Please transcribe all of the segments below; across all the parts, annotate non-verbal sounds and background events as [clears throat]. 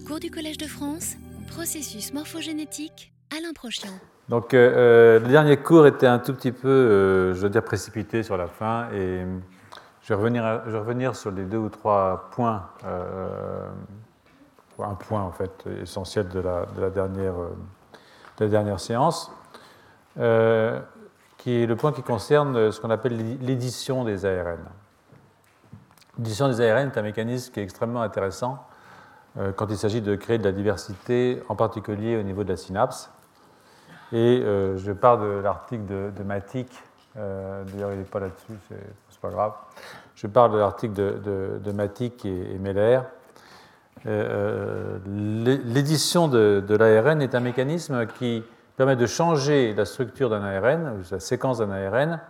Cours du Collège de France, processus morphogénétique, Alain Prochian. Donc, euh, le dernier cours était un tout petit peu, euh, je veux dire, précipité sur la fin, et je vais revenir, je vais revenir sur les deux ou trois points, euh, un point en fait essentiel de la dernière, de la dernière séance, qui est le point qui concerne ce qu'on appelle l'édition des ARN. L'édition des ARN est un mécanisme qui est extrêmement intéressant quand il s'agit de créer de la diversité, en particulier au niveau de la synapse. Et euh, je parle de l'article de, de Matic, euh, d'ailleurs il n'est pas là-dessus, c'est pas grave. Je parle de l'article de, de, Matic et, Meller. Euh, l'édition de, l'ARN est un mécanisme qui permet de changer la structure d'un ARN, la séquence d'un ARN,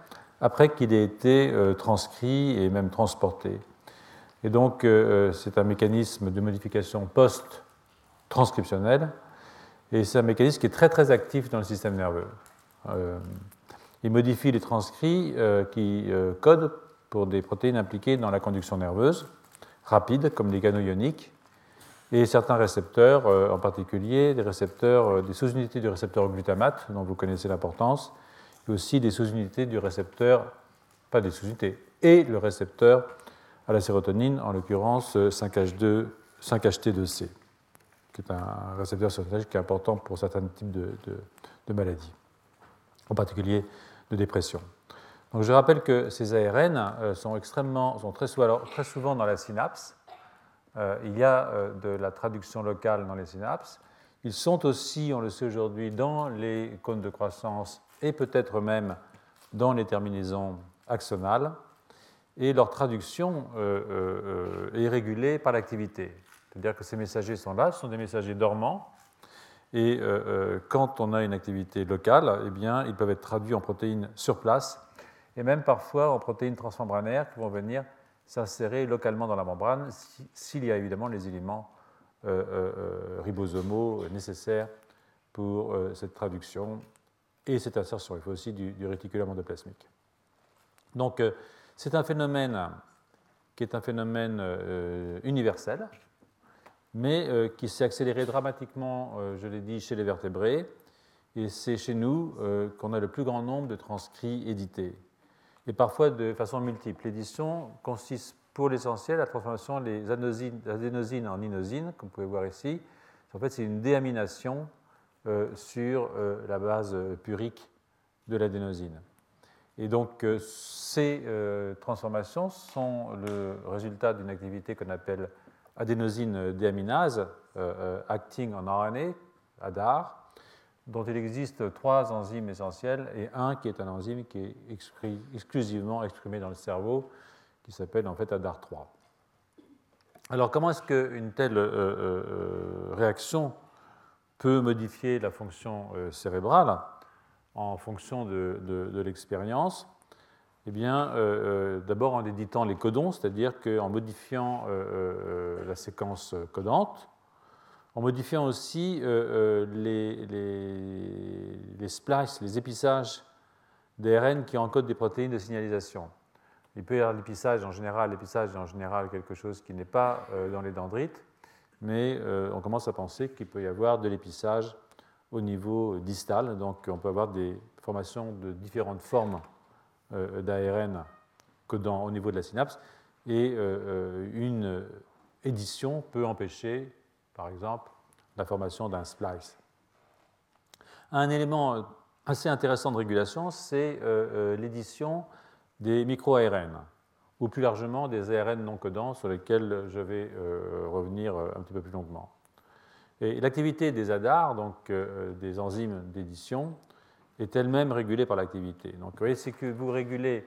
après qu'il ait été transcrit et même transporté. Et donc, c'est un mécanisme de modification post-transcriptionnelle et c'est un mécanisme qui est très très actif dans le système nerveux. Euh, il modifie les transcrits euh, qui euh, codent pour des protéines impliquées dans la conduction nerveuse, rapide, comme les ioniques, et certains récepteurs, en particulier des récepteurs, des sous-unités du récepteur glutamate, dont vous connaissez l'importance, et aussi des sous-unités du récepteur, pas des sous-unités, et le récepteur à la sérotonine, en l'occurrence 5H2, 5HT2C qui est un récepteur sérotoninergique qui est important pour certains types de, maladies, en particulier de dépression. Donc je rappelle que ces ARN euh, sont, extrêmement, sont très, souvent, dans la synapse. Euh, il y a euh, de la traduction locale dans les synapses. Ils sont aussi, on le sait aujourd'hui, dans les cônes de croissance et peut-être même dans les terminaisons axonales. Et leur traduction est régulée par l'activité. C'est-à-dire que ces messagers sont là, ce sont des messagers dormants, et euh, euh, quand on a une activité locale, eh bien, ils peuvent être traduits en protéines sur place, et même parfois en protéines transmembranaires qui vont venir s'insérer localement dans la membrane s'il y a évidemment les éléments euh, ribosomaux nécessaires pour cette traduction et cette insertion. Il faut aussi du, du réticulum endoplasmique. Donc, c'est un phénomène qui est un phénomène universel, mais euh, qui s'est accéléré dramatiquement, euh, je l'ai dit, chez les vertébrés. Et c'est chez nous euh, qu'on a le plus grand nombre de transcrits édités. Et parfois de façon multiple. L'édition consiste pour l'essentiel à la transformation des adénosines en inosines, comme vous pouvez voir ici. En fait, c'est une déamination sur la base purique de l'adénosine. Et donc, ces transformations sont le résultat d'une activité qu'on appelle adénosine déaminase, euh, euh, acting en RNA, ADAR, dont il existe trois enzymes essentielles et un qui est un enzyme qui est exclusivement exprimé dans le cerveau, qui s'appelle en fait ADAR3. Alors comment est-ce qu'une telle euh, réaction peut modifier la fonction cérébrale? En fonction de l'expérience eh bien, euh, euh, d'abord en éditant les codons, c'est-à-dire qu'en modifiant euh, la séquence codante, en modifiant aussi les, splices, les épissages d'ARN qui encodent des protéines de signalisation. Il peut y avoir l'épissage en général, l'épissage est en général quelque chose qui n'est pas dans les dendrites, mais on commence à penser qu'il peut y avoir de l'épissage au niveau distal, donc on peut avoir des formations de différentes formes euh, d'ARN au niveau de la synapse, et euh, une édition peut empêcher, par exemple, la formation d'un splice. Un élément assez intéressant de régulation, c'est euh, l'édition des micro-ARN, ou plus largement des ARN non codants sur lesquels je vais revenir un petit peu plus longuement. Et l'activité des ADAR, donc des enzymes d'édition, est elle-même régulée par l'activité. Donc, vous voyez, c'est que vous régulez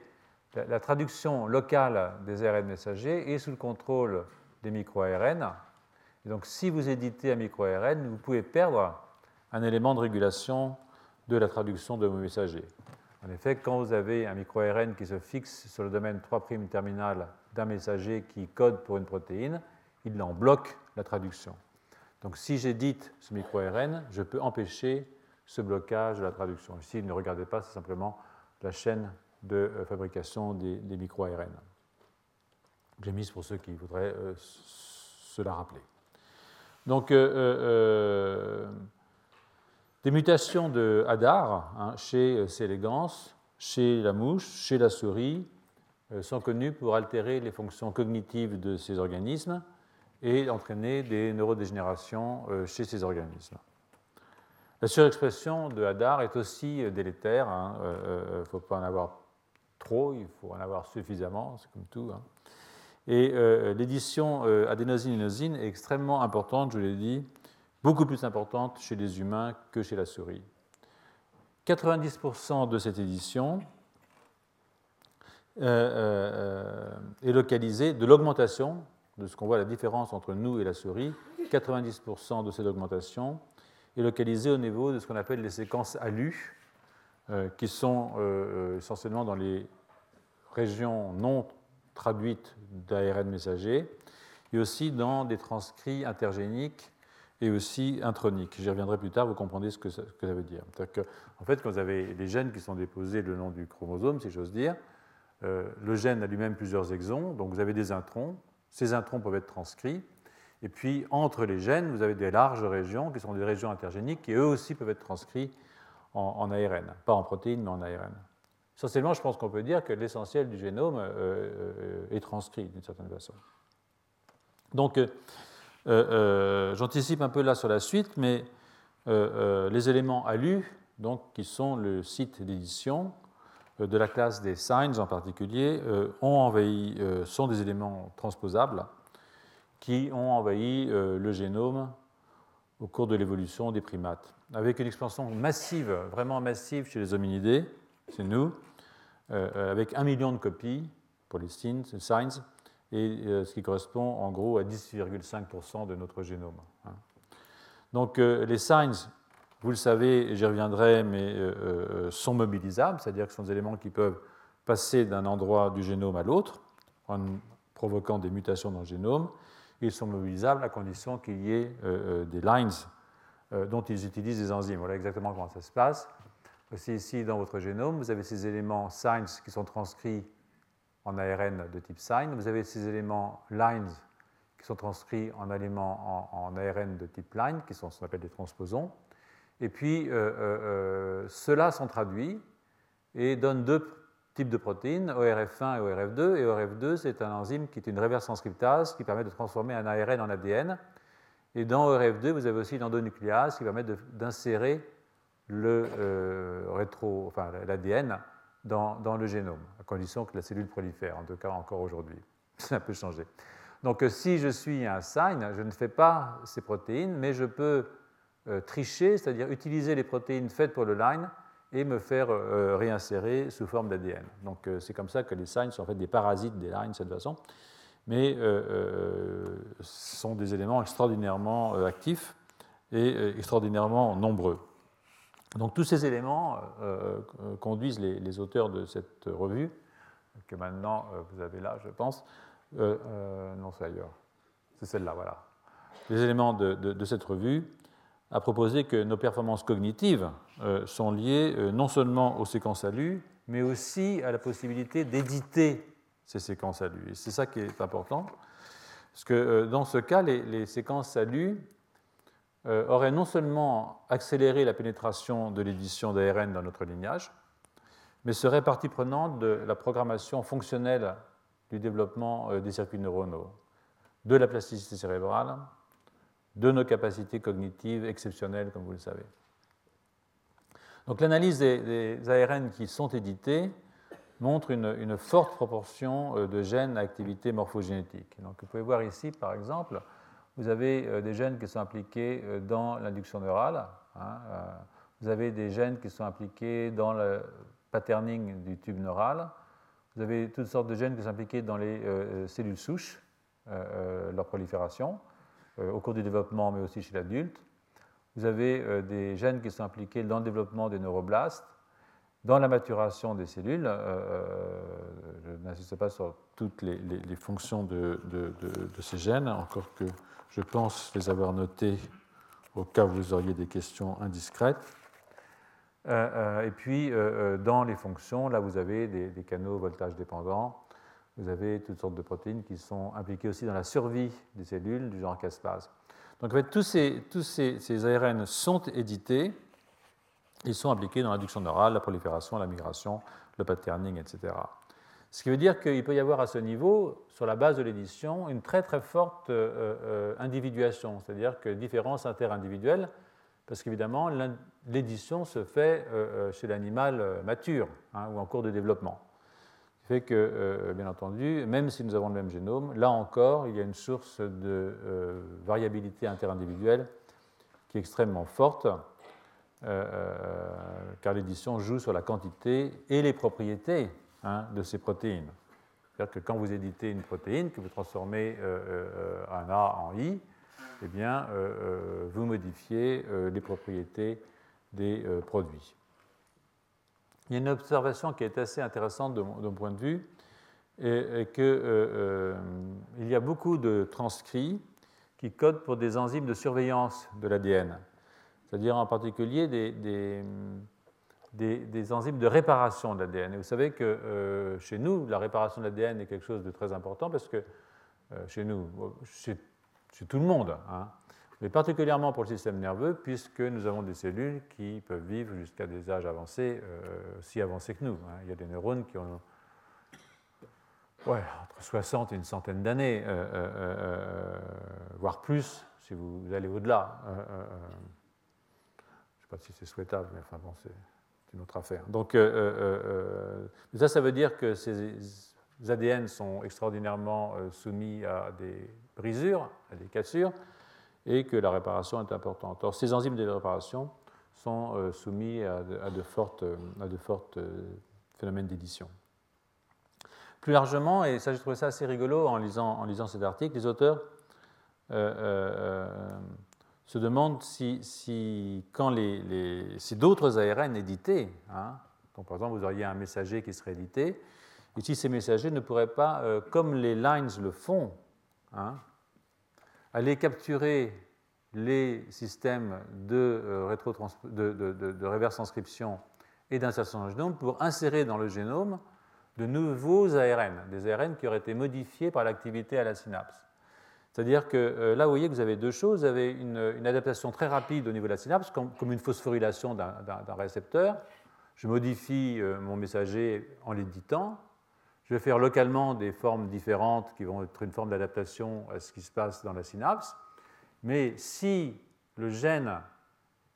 la, traduction locale des ARN messagers et sous le contrôle des micro-ARN. donc, si vous éditez un micro-ARN, vous pouvez perdre un élément de régulation de la traduction de vos messagers. En effet, quand vous avez un micro-ARN qui se fixe sur le domaine 3' terminal d'un messager qui code pour une protéine, il en bloque la traduction. Donc si j'édite ce micro-ARN, je peux empêcher ce blocage de la traduction. Ici, ne regardez pas, c'est simplement la chaîne de euh, fabrication des, micro-ARN. J'ai mis pour ceux qui voudraient euh, se la rappeler. Donc, des mutations de Hadar hein, chez C. elegans, chez la mouche, chez la souris, sont connues pour altérer les fonctions cognitives de ces organismes et entraîner des neurodégénérations chez ces organismes. La surexpression de Hadar est aussi euh, délétère. Il hein. ne euh, euh, faut pas en avoir trop, il faut en avoir suffisamment, c'est comme tout. Hein. Et l'édition adénosine-inosine est extrêmement importante, je l'ai dit, beaucoup plus importante chez les humains que chez la souris. 90% de cette édition est localisée de l'augmentation, de ce qu'on voit la différence entre nous et la souris, 90% de cette augmentation est localisé au niveau de ce qu'on appelle les séquences ALU, euh, qui sont euh, euh, essentiellement dans les régions non traduites d'ARN messager, et aussi dans des transcrits intergéniques et aussi introniques. J'y reviendrai plus tard, vous comprendrez ce que ça, veut dire. En fait, quand vous avez des gènes qui sont déposés le long du chromosome, si j'ose dire, le gène a lui-même plusieurs exons, donc vous avez des introns. Ces introns peuvent être transcrits, et puis, entre les gènes, vous avez des larges régions qui sont des régions intergéniques qui, eux aussi, peuvent être transcrits en, ARN. Pas en protéines, mais en ARN. Essentiellement, je pense qu'on peut dire que l'essentiel du génome euh, euh, est transcrit d'une certaine façon. Donc, euh, j'anticipe un peu là sur la suite, mais les éléments ALU, donc, qui sont le site d'édition de la classe des signs en particulier, ont envahi, sont des éléments transposables qui ont envahi euh, le génome au cours de l'évolution des primates, avec une expansion massive, vraiment massive chez les hominidés, c'est nous, euh, euh, avec un million de copies pour les signs, et ce qui correspond en gros à 10,5% de notre génome. Hein. Donc les signs, vous le savez, j'y reviendrai, mais sont mobilisables, c'est-à-dire que ce sont des éléments qui peuvent passer d'un endroit du génome à l'autre en provoquant des mutations dans le génome ils sont mobilisables à condition qu'il y ait euh, euh, des lines euh, dont ils utilisent des enzymes. Voilà exactement comment ça se passe. Aussi ici, dans votre génome, vous avez ces éléments signs qui sont transcrits en ARN de type sign. Vous avez ces éléments lines qui sont transcrits en en, ARN de type line, qui sont ce qu'on appelle des transposons. Et puis, ceux-là sont traduits et donnent deux types de protéines, ORF1 et ORF2. Et ORF2, c'est un enzyme qui est une reverse transcriptase qui permet de transformer un ARN en ADN. Et dans ORF2, vous avez aussi l'endonucléase qui permet d'insérer le euh, l'ADN dans, dans, le génome, à condition que la cellule prolifère, en tout cas encore aujourd'hui. [laughs] Ça peut changer. Donc euh, si je suis un sign, je ne fais pas ces protéines, mais je peux euh, tricher, c'est-à-dire utiliser les protéines faites pour le line et me faire euh, réinsérer sous forme d'ADN. Donc euh, c'est comme ça que les signes sont en fait des parasites des lines de cette façon, mais euh, sont des éléments extraordinairement actifs et extraordinairement nombreux. Donc tous ces éléments conduisent les, auteurs de cette revue, que maintenant vous avez là, je pense. non, c'est ailleurs. C'est celle-là, voilà. Les éléments de cette revue a proposé que nos performances cognitives euh, sont liées euh, non seulement aux séquences ALU, mais aussi à la possibilité d'éditer ces séquences ALU. Et c'est ça qui est important, parce que euh, dans ce cas, les, séquences ALU auraient non seulement accéléré la pénétration de l'édition d'ARN dans notre lignage, mais seraient partie prenante de la programmation fonctionnelle du développement des circuits neuronaux, de la plasticité cérébrale, de nos capacités cognitives exceptionnelles, comme vous le savez. Donc l'analyse des, ARN qui sont édités montre une, forte proportion euh, de gènes à activité morphogénétique. Donc vous pouvez voir ici, par exemple, vous avez euh, des gènes qui sont impliqués euh, dans l'induction neurale, hein, vous avez des gènes qui sont impliqués dans le patterning du tube neural, vous avez toutes sortes de gènes qui sont impliqués dans les cellules souches, leur prolifération. Euh, au cours du développement, mais aussi chez l'adulte. Vous avez euh, des gènes qui sont impliqués dans le développement des neuroblastes, dans la maturation des cellules. Euh, je n'insiste pas sur toutes les, fonctions de, ces gènes, encore que je pense les avoir notés au cas où vous auriez des questions indiscrètes. et puis, dans les fonctions, là, vous avez des canaux voltage dépendants vous avez toutes sortes de protéines qui sont impliquées aussi dans la survie des cellules du genre caspase. Donc en fait, tous ces, ARN sont édités, ils sont appliqués dans l'induction neurale, la prolifération, la migration, le patterning, etc. Ce qui veut dire qu'il peut y avoir à ce niveau, sur la base de l'édition, une très très forte euh, euh, individuation, c'est-à-dire que différence interindividuelle, parce qu'évidemment, l'édition se fait euh, chez l'animal mature hein, ou en cours de développement. Fait que, bien entendu, même si nous avons le même génome, là encore, il y a une source de variabilité interindividuelle qui est extrêmement forte, car l'édition joue sur la quantité et les propriétés Hein, de ces protéines. C'est-à-dire que quand vous éditez une protéine, que vous transformez euh, euh, un A en I, eh bien, euh, vous modifiez les propriétés des produits. Il y a une observation qui est assez intéressante de mon, point de vue, et, qu'il y a beaucoup de transcrits qui codent pour des enzymes de surveillance de l'ADN, c'est-à-dire en particulier des enzymes de réparation de l'ADN. Et vous savez que euh, chez nous, la réparation de l'ADN est quelque chose de très important parce que euh, chez nous, chez, tout le monde, hein, mais particulièrement pour le système nerveux, puisque nous avons des cellules qui peuvent vivre jusqu'à des âges avancés, euh, si avancés que nous. Hein. Il y a des neurones qui ont entre 60 et une centaine d'années, voire plus, si vous allez au-delà. je ne sais pas si c'est souhaitable, mais enfin bon, c'est une autre affaire. Donc, euh, euh, euh, ça, ça veut dire que ces ADN sont extraordinairement soumis à des brisures, à des cassures, et que la réparation est importante. Or, ces enzymes de réparation sont soumis à de, fortes, à de fortes phénomènes d'édition. Plus largement, et ça j'ai trouvé ça assez rigolo en lisant, en lisant cet article, les auteurs se demande si, quand les, d'autres ARN édités, hein, donc par exemple vous auriez un messager qui serait édité, et si ces messagers ne pourraient pas, euh, comme les lines le font, hein, aller capturer les systèmes de, euh, de, transcription et d'insertion dans le génome pour insérer dans le génome de nouveaux ARN, des ARN qui auraient été modifiés par l'activité à la synapse. C'est-à-dire que euh, là, vous voyez que vous avez deux choses. Vous avez une, adaptation très rapide au niveau de la synapse, comme, une phosphorylation d'un récepteur. Je modifie euh, mon messager en l'éditant. Je vais faire localement des formes différentes qui vont être une forme d'adaptation à ce qui se passe dans la synapse. Mais si le gène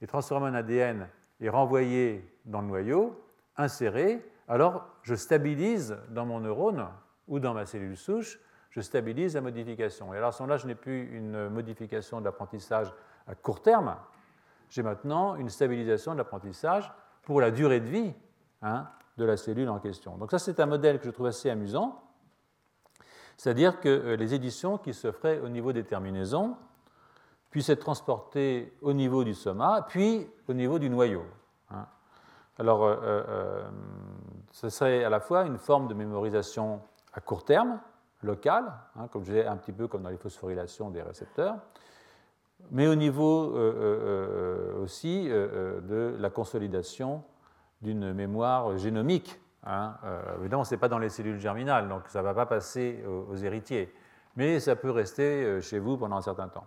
est transformé en ADN et renvoyé dans le noyau, inséré, alors je stabilise dans mon neurone ou dans ma cellule souche je stabilise la modification. Et alors à ce moment-là, je n'ai plus une modification de l'apprentissage à court terme, j'ai maintenant une stabilisation de l'apprentissage pour la durée de vie hein, de la cellule en question. Donc ça, c'est un modèle que je trouve assez amusant, c'est-à-dire que euh, les éditions qui se feraient au niveau des terminaisons puissent être transportées au niveau du soma, puis au niveau du noyau. Hein. Alors, euh, euh, ce serait à la fois une forme de mémorisation à court terme, local, hein, comme je disais, un petit peu comme dans les phosphorylations des récepteurs, mais au niveau euh, aussi de la consolidation d'une mémoire génomique. Hein. évidemment, ce n'est pas dans les cellules germinales, donc ça ne va pas passer aux, héritiers, mais ça peut rester chez vous pendant un certain temps.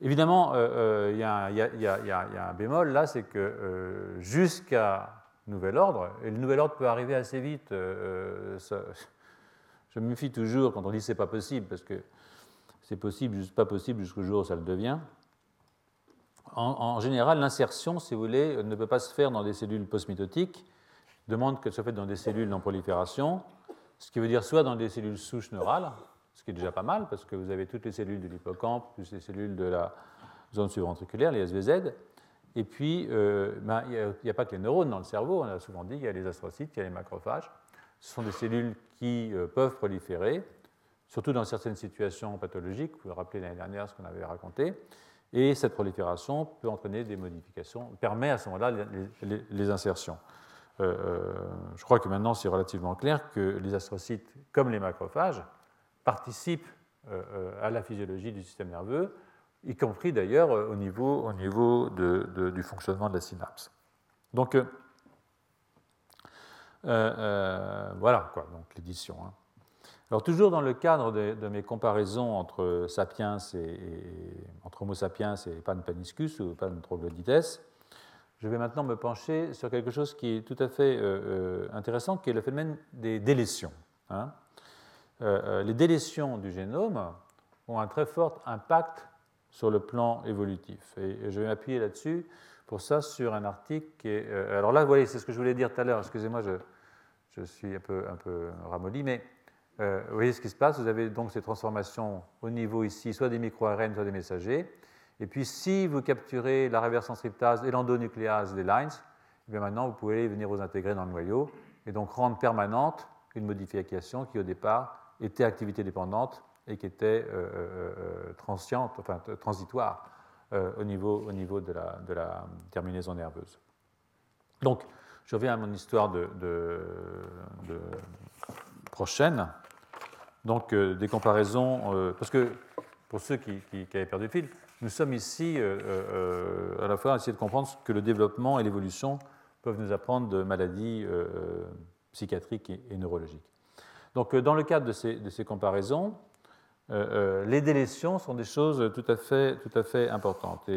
Évidemment, il y, a un bémol là, c'est que jusqu'à nouvel ordre, et le nouvel ordre peut arriver assez vite, je me méfie toujours quand on dit c'est pas possible, parce que c'est possible, juste pas possible jusqu'au jour où ça le devient. En, général, l'insertion, si vous voulez, ne peut pas se faire dans des cellules postmitotiques, demande qu'elle soit faite dans des cellules en prolifération, ce qui veut dire soit dans des cellules souches neurales, ce qui est déjà pas mal, parce que vous avez toutes les cellules de l'hippocampe, plus les cellules de la zone subventriculaire, les SVZ, et puis, euh, ben, il n'y a, pas que les neurones dans le cerveau, on a souvent dit, il y a les astrocytes, il y a les macrophages. Ce sont des cellules qui euh, peuvent proliférer, surtout dans certaines situations pathologiques. Vous vous rappelez l'année dernière ce qu'on avait raconté. Et cette prolifération peut entraîner des modifications, permet à ce moment-là les, insertions. Euh, euh, je crois que maintenant c'est relativement clair que les astrocytes, comme les macrophages, participent à la physiologie du système nerveux, y compris d'ailleurs au niveau, au niveau du fonctionnement de la synapse. Donc, euh, euh, voilà, quoi, donc l'édition. Hein. Alors toujours dans le cadre de, mes comparaisons entre sapiens et, entre Homo sapiens et Pan paniscus ou Pan troglodytes, je vais maintenant me pencher sur quelque chose qui est tout à fait euh, euh, intéressant, qui est le phénomène des délétions. Hein. Euh, les délétions du génome ont un très fort impact sur le plan évolutif. Et je vais m'appuyer là-dessus, pour ça, sur un article qui est... alors là, vous voyez, c'est ce que je voulais dire tout à l'heure, excusez-moi, je, suis un peu, un peu ramolli, mais vous voyez ce qui se passe, vous avez donc ces transformations au niveau ici, soit des micro-ARN, soit des messagers. Et puis, si vous capturez la reverse transcriptase et l'endonucléase des lines, eh bien maintenant, vous pouvez venir vous intégrer dans le noyau et donc rendre permanente une modification qui, au départ, était activité dépendante et qui était euh, euh, euh transitoire euh, au, niveau, au niveau de la, terminaison nerveuse. Donc, je reviens à mon histoire de prochaine. Donc, des comparaisons, parce que pour ceux qui, avaient perdu le fil, nous sommes ici euh, euh, à la fois à essayer de comprendre ce que le développement et l'évolution peuvent nous apprendre de maladies euh, psychiatriques et, neurologiques. Donc, dans le cadre de ces, comparaisons, les délétions sont des choses tout à fait, tout à fait importantes.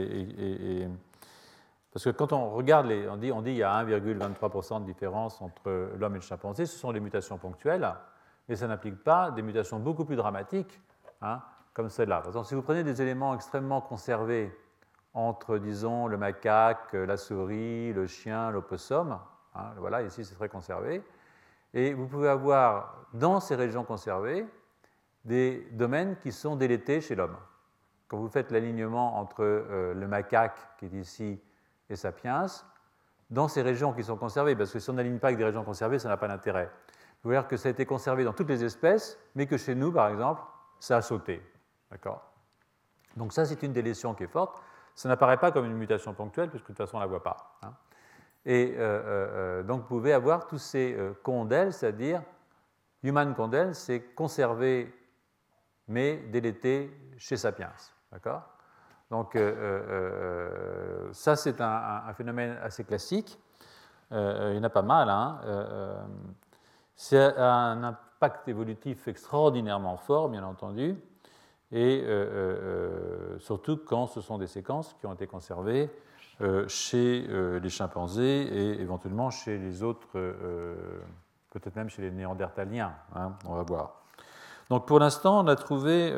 Parce que quand on regarde, on dit on dit y a 1,23% de différence entre l'homme et le chimpanzé, ce sont des mutations ponctuelles, mais ça n'implique pas des mutations beaucoup plus dramatiques. Hein, comme celle-là. Par exemple, si vous prenez des éléments extrêmement conservés entre, disons, le macaque, la souris, le chien, l'opossum, hein, voilà, ici c'est très conservé, et vous pouvez avoir dans ces régions conservées des domaines qui sont délétés chez l'homme. Quand vous faites l'alignement entre euh, le macaque, qui est ici, et sapiens, dans ces régions qui sont conservées, parce que si on n'aligne pas avec des régions conservées, ça n'a pas d'intérêt. Vous voyez que ça a été conservé dans toutes les espèces, mais que chez nous, par exemple, ça a sauté. D'accord? Donc ça, c'est une délétion qui est forte. Ça n'apparaît pas comme une mutation ponctuelle, puisque de toute façon, on ne la voit pas. Hein. Et euh, euh, euh, donc, vous pouvez avoir tous ces condels, c'est-à-dire human condel, c'est conservé mais délété chez Sapiens. D'accord? Donc, ça, c'est un, phénomène assez classique. il y en a pas mal. Hein. C'est un impact évolutif extraordinairement fort, bien entendu et euh, euh, euh, surtout quand ce sont des séquences qui ont été conservées chez les chimpanzés et éventuellement chez les autres, peut-être même chez les néandertaliens, hein, on va voir. Donc pour l'instant, on a trouvé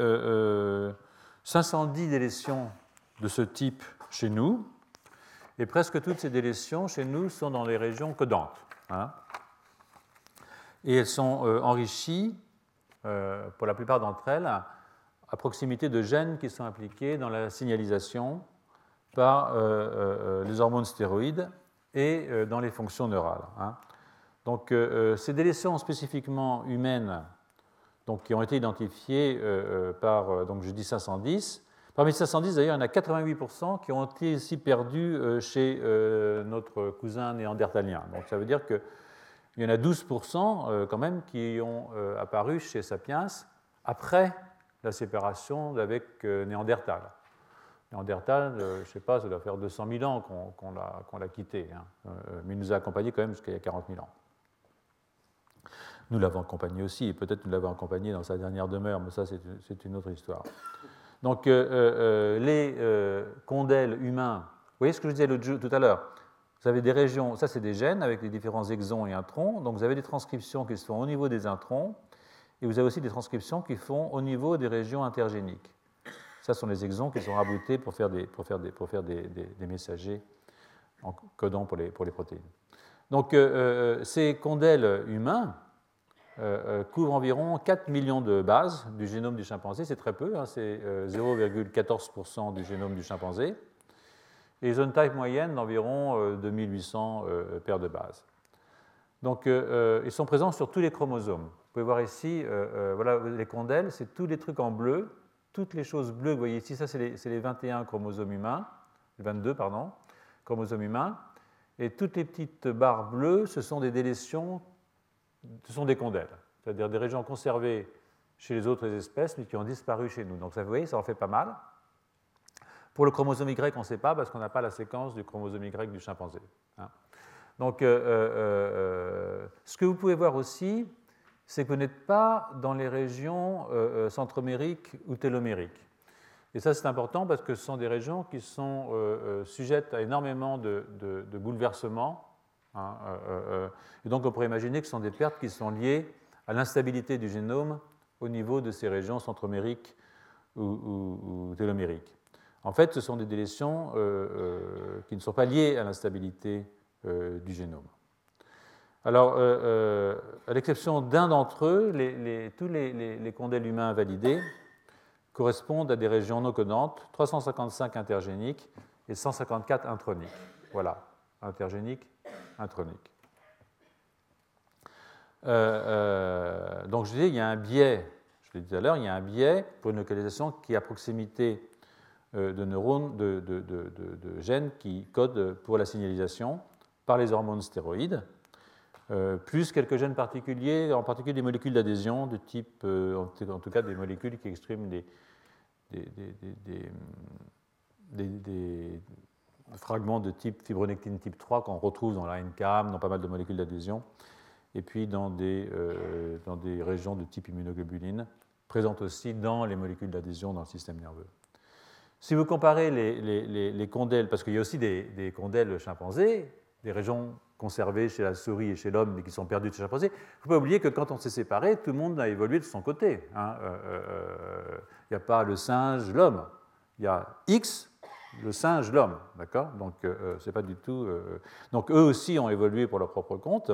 510 délétions de ce type chez nous, et presque toutes ces délétions chez nous sont dans les régions codantes. Hein. Et elles sont enrichies, pour la plupart d'entre elles, à proximité de gènes qui sont impliqués dans la signalisation par euh, euh, euh, les hormones stéroïdes et dans les fonctions neurales. Hein. Donc, ces délétions spécifiquement humaines donc, qui ont été identifiées par, donc je dis 510, Parmi 510, d'ailleurs, il y en a 88% qui ont été aussi perdus chez notre cousin néandertalien. Donc ça veut dire qu'il y en a 12% quand même qui ont apparu chez Sapiens après la séparation avec euh, Néandertal. Néandertal, euh, je ne sais pas, ça doit faire 200 000 ans qu'on l'a quitté, hein. euh, mais il nous a accompagnés quand même jusqu'à il y a 40 000 ans. Nous l'avons accompagné aussi, et peut-être nous l'avons accompagné dans sa dernière demeure, mais ça c'est une autre histoire. Donc les condèles humains, vous voyez ce que je disais tout à l'heure? Vous avez des régions, ça c'est des gènes avec les différents exons et introns, donc vous avez des transcriptions qui se font au niveau des introns, et vous avez aussi des transcriptions qui font au niveau des régions intergéniques. Ça sont les exons qui sont raboutés pour faire des, pour faire des, pour faire des, des, messagers en codant pour les, pour les protéines. Donc euh, euh, ces condèles humains euh, couvrent environ 4 millions de bases du génome du chimpanzé. C'est très peu, hein, c'est 0,14% du génome du chimpanzé. Et zone type moyenne d'environ 2800 paires de bases. Donc ils sont présents sur tous les chromosomes pouvez voir ici, euh, euh, voilà, les condèles, c'est tous les trucs en bleu, toutes les choses bleues vous voyez ici, ça c'est les, 21 chromosomes humains, les 22, pardon, chromosomes humains, et toutes les petites barres bleues, ce sont des délétions, ce sont des condèles, c'est-à-dire des régions conservées chez les autres espèces, mais qui ont disparu chez nous. Donc ça, vous voyez, ça en fait pas mal. Pour le chromosome Y, on ne sait pas parce qu'on n'a pas la séquence du chromosome Y du chimpanzé. Hein. Donc, euh, ce que vous pouvez voir aussi, c'est que vous n'êtes pas dans les régions centromériques ou télomériques. Et ça, c'est important parce que ce sont des régions qui sont sujettes à énormément de, bouleversements. Hein, et donc, on pourrait imaginer que ce sont des pertes qui sont liées à l'instabilité du génome au niveau de ces régions centromériques ou, télomériques. En fait, ce sont des délétions euh, euh, qui ne sont pas liées à l'instabilité euh, du génome. Alors, à l'exception d'un d'entre eux, tous les, condèles humains validés correspondent à des régions non connantes, 355 intergéniques et 154 introniques. Voilà, intergéniques, introniques. donc, je disais, il y a un biais je l'ai dit tout à l'heure, il y a un biais pour une localisation qui est à proximité de neurones, de, gènes qui codent pour la signalisation par les hormones stéroïdes, euh, plus quelques gènes particuliers, en particulier des molécules d'adhésion de type, euh, en tout cas des molécules qui expriment des, fragments de type fibronectine type 3 qu'on retrouve dans la NCAM, dans pas mal de molécules d'adhésion, et puis dans des régions de type immunoglobuline, présentes aussi dans les molécules d'adhésion dans le système nerveux. Si vous comparez les, les, condèles, parce qu'il y a aussi des, des, condèles chimpanzés, des régions conservées chez la souris et chez l'homme, mais qui sont perdues chez le chimpanzé, il ne faut pas oublier que quand on s'est séparés, tout le monde a évolué de son côté. Hein. Euh, euh, il n'y a pas le singe, l'homme. Il y a X, le singe, l'homme. D'accord? Donc, euh, c'est pas du tout. Donc, eux aussi ont évolué pour leur propre compte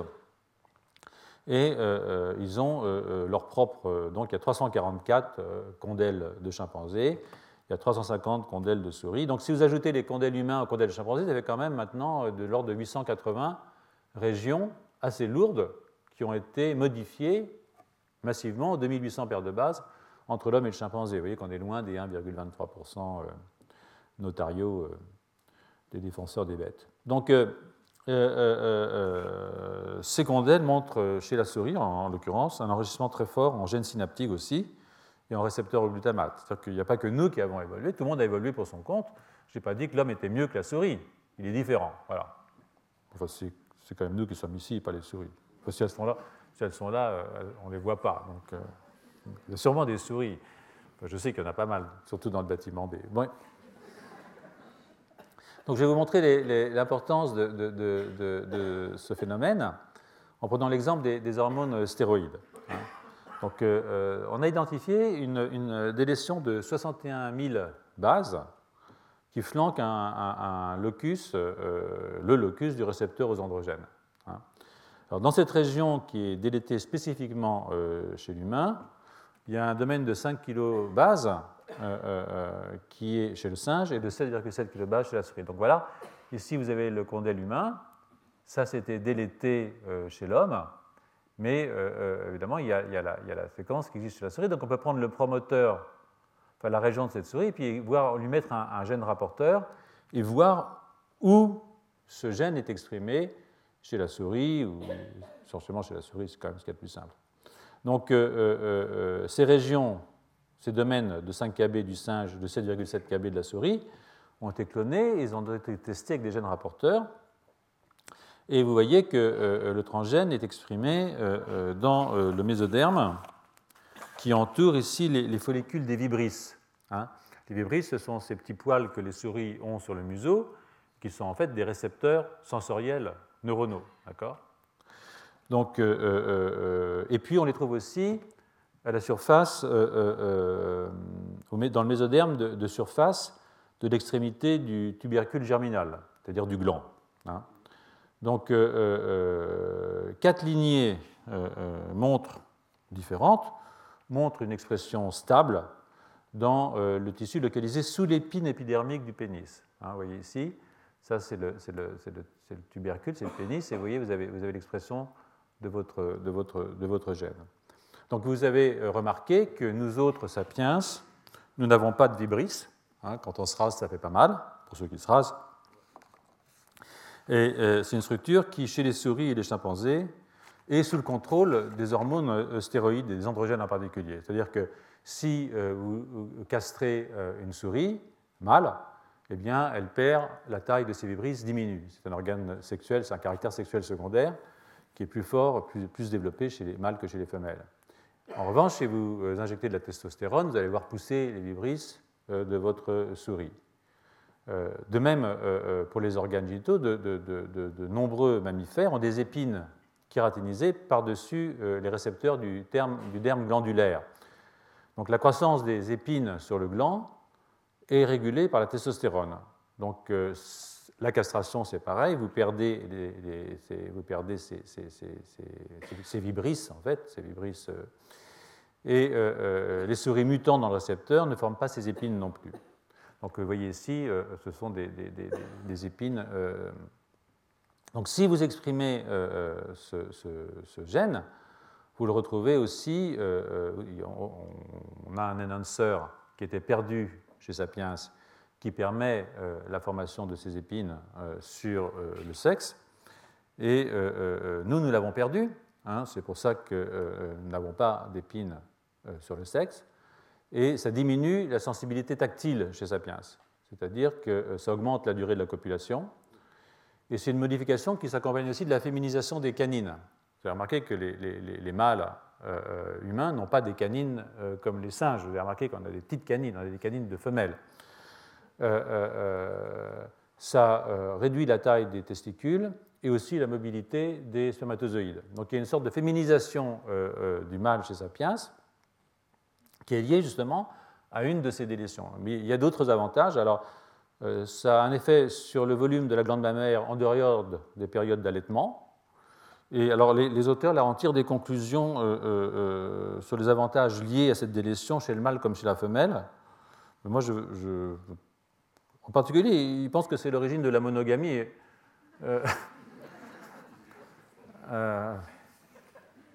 et euh, euh, ils ont euh, leur propre. donc il y a 344 condèles de chimpanzés, il y a 350 condèles de souris. Donc si vous ajoutez les condèles humains aux condèles chimpanzés, vous avez quand même maintenant de l'ordre de 880 régions assez lourdes qui ont été modifiées massivement, 2800 paires de bases entre l'homme et le chimpanzé. Vous voyez qu'on est loin des 1,23% notariaux des défenseurs des bêtes. Donc euh, euh, euh, ces condèles montrent chez la souris, en, l'occurrence, un enrichissement très fort en gènes synaptiques aussi et en récepteurs au glutamate. C'est-à-dire qu'il n'y a pas que nous qui avons évolué, tout le monde a évolué pour son compte. Je n'ai pas dit que l'homme était mieux que la souris, il est différent. Voilà. Enfin, c'est quand même nous qui sommes ici, pas les souris. si elles sont là, si elles sont là on ne les voit pas. Donc, il y a sûrement des souris. je sais qu'il y en a pas mal, surtout dans le bâtiment. Bon, donc, je vais vous montrer l'importance de, ce phénomène en prenant l'exemple des, hormones stéroïdes. Hein. Donc, euh, euh, on a identifié une, délétion de 61 000 bases qui flanquent un, locus, euh, le locus du récepteur aux androgènes. Hein. Alors, dans cette région qui est délétée spécifiquement chez l'humain, il y a un domaine de 5 kb bases qui est chez le singe et de 7,7 kb chez la souris. Donc voilà, ici vous avez le condèle humain, ça c'était délété chez l'homme, mais évidemment il y, a, la, séquence qui existe chez la souris, donc on peut prendre le promoteur, enfin la région de cette souris, et puis voir, lui mettre un, gène rapporteur et voir où ce gène est exprimé chez la souris, ou essentiellement chez la souris, c'est quand même ce qui est le plus simple. Donc ces régions ces domaines de 5 kb du singe, de 7,7 kb de la souris, ont été clonés, ils ont été testés avec des gènes rapporteurs. Et vous voyez que euh, le transgène est exprimé euh, euh, dans le mésoderme qui entoure ici les, follicules des vibrisses. Hein. Les vibrisses, ce sont ces petits poils que les souris ont sur le museau, qui sont en fait des récepteurs sensoriels neuronaux. D'accord? Donc, et puis on les trouve aussi à la surface, euh, euh, euh, dans le mésoderme de, surface de l'extrémité du tubercule germinal, c'est-à-dire du gland. Hein. Donc, quatre lignées montrent différentes, montrent une expression stable dans le tissu localisé sous l'épine épidermique du pénis. Hein, vous voyez ici, ça c'est le, tubercule, c'est le pénis, et vous voyez, vous avez, vous avez l'expression de votre, de, votre, de votre gène. Donc vous avez euh, remarqué que nous autres sapiens, nous n'avons pas de vibris. Hein, quand on se rase, ça fait pas mal, pour ceux qui se rasent. Euh, c'est une structure qui, chez les souris et les chimpanzés, est sous le contrôle des hormones euh, stéroïdes des androgènes en particulier. C'est-à-dire que si vous castrez une souris mâle, eh bien, elle perd la taille de ses vibrisses, diminue. C'est un organe sexuel, c'est un caractère sexuel secondaire qui est plus fort, plus, développé chez les mâles que chez les femelles. En revanche, si vous euh, injectez de la testostérone, vous allez voir pousser les vibrisses euh, de votre souris. Euh, de même, pour les organes génitaux, de, nombreux mammifères ont des épines kératinisées par-dessus les récepteurs du, derme glandulaire. Donc la croissance des épines sur le gland est régulée par la testostérone. Donc la castration, c'est pareil, vous perdez, vous perdez ces, vibrisses, en fait, ces vibrisses, euh, et euh, euh, les souris mutantes dans le récepteur ne forment pas ces épines non plus. Donc vous voyez ici, ce sont des, épines. donc si vous exprimez ce, gène, vous le retrouvez aussi, on, a un enhancer qui était perdu chez Sapiens qui permet euh, la formation de ces épines euh, sur euh, le sexe. Et nous, nous l'avons perdu. Hein, c'est pour ça que nous n'avons pas d'épines sur le sexe. Et ça diminue la sensibilité tactile chez Sapiens. C'est-à-dire que ça augmente la durée de la copulation. Et c'est une modification qui s'accompagne aussi de la féminisation des canines. Vous avez remarqué que les, les mâles humains n'ont pas des canines comme les singes. Vous avez remarqué qu'on a des petites canines, on a des canines de femelles. Euh, euh, euh, ça réduit la taille des testicules et aussi la mobilité des spermatozoïdes. Donc il y a une sorte de féminisation du mâle chez Sapiens qui est liée justement à une de ces délétions. Mais il y a d'autres avantages. Alors, ça a un effet sur le volume de la glande mammaire en dehors des périodes d'allaitement. Et alors, les, auteurs là en tirent des conclusions sur les avantages liés à cette délétion chez le mâle comme chez la femelle. Mais moi, je, en particulier, il pense que c'est l'origine de la monogamie. Euh, [laughs] euh,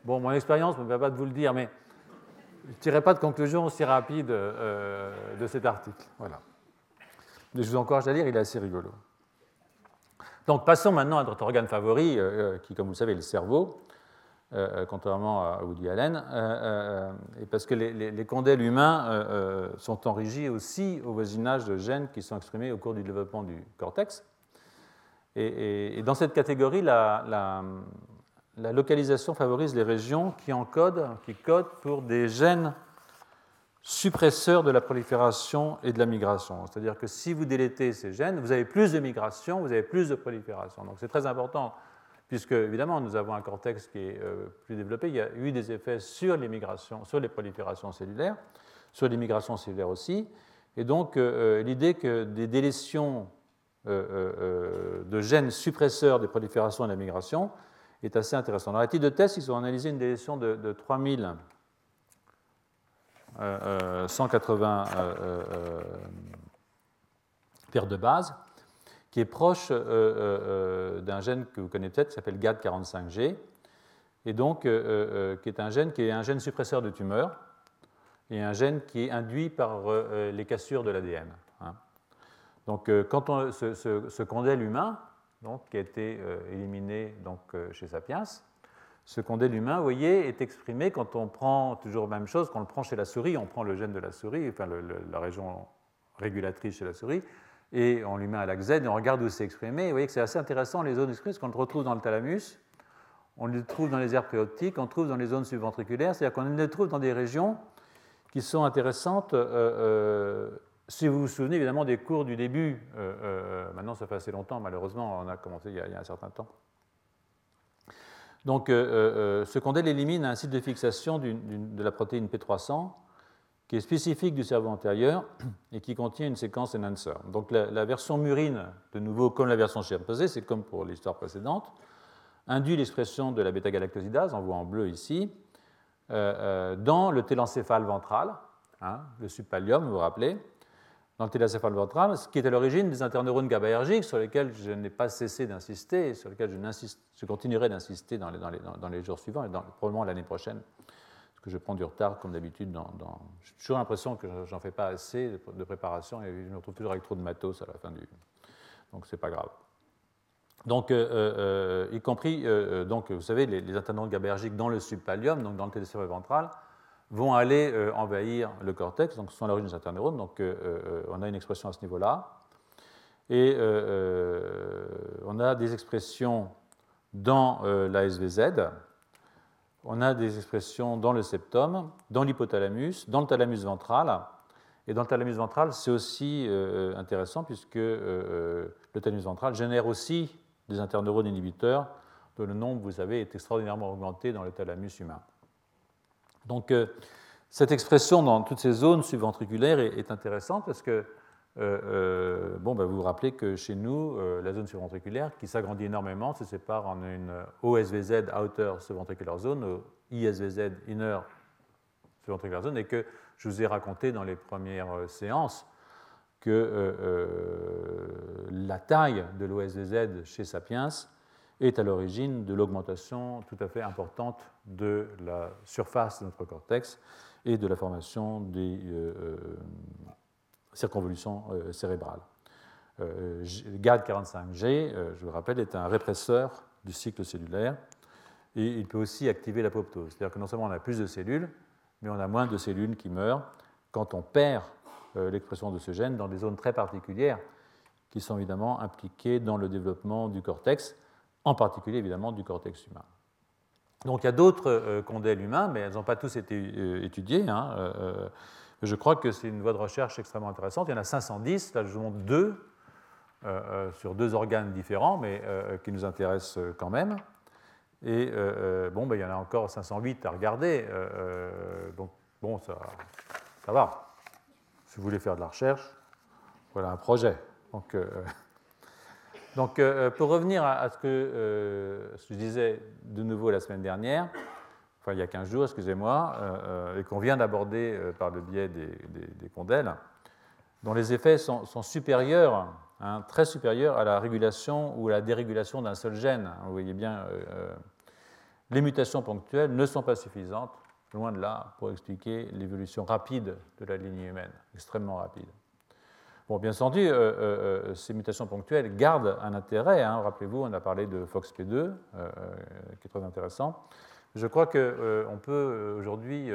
bon, mon expérience ne me permet pas de vous le dire, mais ne tirerai pas de conclusion aussi rapide euh, de cet article. Voilà. Mais je vous encourage à lire, il est assez rigolo. Donc passons maintenant à notre organe favori, qui, comme vous le savez, est le cerveau. Euh, euh, contrairement à Woody Allen, euh, parce que les, condèles humains sont enrichis aussi au voisinage de gènes qui sont exprimés au cours du développement du cortex. Et, dans cette catégorie, la, localisation favorise les régions qui encodent, qui codent pour des gènes suppresseurs de la prolifération et de la migration. C'est-à-dire que si vous délétez ces gènes, vous avez plus de migration, vous avez plus de prolifération. Donc c'est très important puisque évidemment nous avons un cortex qui est euh, plus développé, il y a eu des effets sur les migrations, sur les proliférations cellulaires, sur les migrations cellulaires aussi, et donc euh, euh, l'idée que des délétions de gènes suppresseurs des proliférations et de la migration est assez intéressante. Dans la titre de test, ils ont analysé une délétion de, de 3180 paires de base qui est proche euh, euh, euh, d'un gène que vous connaissez peut-être, qui s'appelle GAD45G, et donc qui est un gène qui est un gène suppresseur de tumeur et un gène qui est induit par les cassures de l'ADN. Hein. Donc, quand on, ce, ce, condèle humain, donc, qui a été éliminé donc, chez Sapiens, ce condèle humain, vous voyez, est exprimé quand on prend toujours la même chose, quand on le prend chez la souris, on prend le gène de la souris, enfin la région régulatrice chez la souris, et on lui met un lac Z et on regarde où c'est exprimé. vous voyez que c'est assez intéressant les zones exprimées, parce qu'on le retrouve dans le thalamus, on le trouve dans les aires préoptiques, on le trouve dans les zones subventriculaires, c'est-à-dire qu'on le trouve dans des régions qui sont intéressantes. Euh, euh, si vous vous souvenez évidemment des cours du début, euh, maintenant ça fait assez longtemps, malheureusement, on a commencé il y a, un certain temps. Donc ce condel élimine un site de fixation de la protéine P300 qui est spécifique du cerveau antérieur [clears throat] et qui contient une séquence enhancer. Donc la, version murine, de nouveau comme la version chimpanzé, c'est comme pour l'histoire précédente, induit l'expression de la bêta-galactosidase, on voit en bleu ici, euh, euh, dans le télencéphale ventral, hein, le subpallium, vous vous rappelez, dans le télencéphale ventral, ce qui est à l'origine des interneurones GABAergiques sur lesquels je n'ai pas cessé d'insister et sur lesquels je, continuerai d'insister dans les, jours suivants et probablement l'année prochaine que je prends du retard comme d'habitude. J'ai toujours l'impression que j'en fais pas assez de préparation et je me retrouve toujours avec trop de matos à la fin du. Donc c'est pas grave. Donc, euh, euh, y compris, euh, donc, vous savez, les, internautes GABAergiques dans le subpallium, donc dans le télécéphale ventral, vont aller envahir le cortex, donc ce sont l'origine des interneurones, donc on a une expression à ce niveau-là. Et on a des expressions dans la SVZ. On a des expressions dans le septum, dans l'hypothalamus, dans le thalamus ventral. Et dans le thalamus ventral, c'est aussi intéressant puisque le thalamus ventral génère aussi des interneurones inhibiteurs dont le nombre, vous savez, est extraordinairement augmenté dans le thalamus humain. Donc, cette expression dans toutes ces zones subventriculaires est, intéressante parce que euh, euh, bon, ben, vous vous rappelez que chez nous, euh, la zone subventriculaire, qui s'agrandit énormément, se sépare en une OSVZ, Outer Subventricular Zone, ISVZ, Inner Subventricular Zone, et que je vous ai raconté dans les premières séances que la taille de l'OSVZ chez Sapiens est à l'origine de l'augmentation tout à fait importante de la surface de notre cortex et de la formation des euh, euh, circonvolutions euh, cérébrales. GAD45G, je vous rappelle, est un répresseur du cycle cellulaire et il peut aussi activer l'apoptose. C'est-à-dire que non seulement on a plus de cellules, mais on a moins de cellules qui meurent quand on perd l'expression de ce gène dans des zones très particulières qui sont évidemment impliquées dans le développement du cortex, en particulier évidemment du cortex humain. Donc il y a d'autres euh, condèles humains, mais elles n'ont pas tous été euh, étudiées. Hein, euh, je crois que c'est une voie de recherche extrêmement intéressante. Il y en a 510, là je vous montre deux, sur deux organes différents, mais qui nous intéressent quand même. Et bon, ben, il y en a encore 508 à regarder. donc bon, ça, ça va. Si vous voulez faire de la recherche, voilà un projet. Donc, donc, euh, euh, pour revenir à, euh, ce, que, je disais de nouveau la semaine dernière, enfin il y a 15 jours, excusez-moi, et qu'on vient d'aborder par le biais des, des, condèles, dont les effets sont, supérieurs, hein, très supérieurs à la régulation ou à la dérégulation d'un seul gène. Vous voyez bien, les mutations ponctuelles ne sont pas suffisantes, loin de là, pour expliquer l'évolution rapide de la lignée humaine, extrêmement rapide. Bon, bien entendu, euh, euh, euh, ces mutations ponctuelles gardent un intérêt. Hein. Rappelez-vous, on a parlé de FOXP2, qui est très intéressant. Je crois qu'on peut aujourd'hui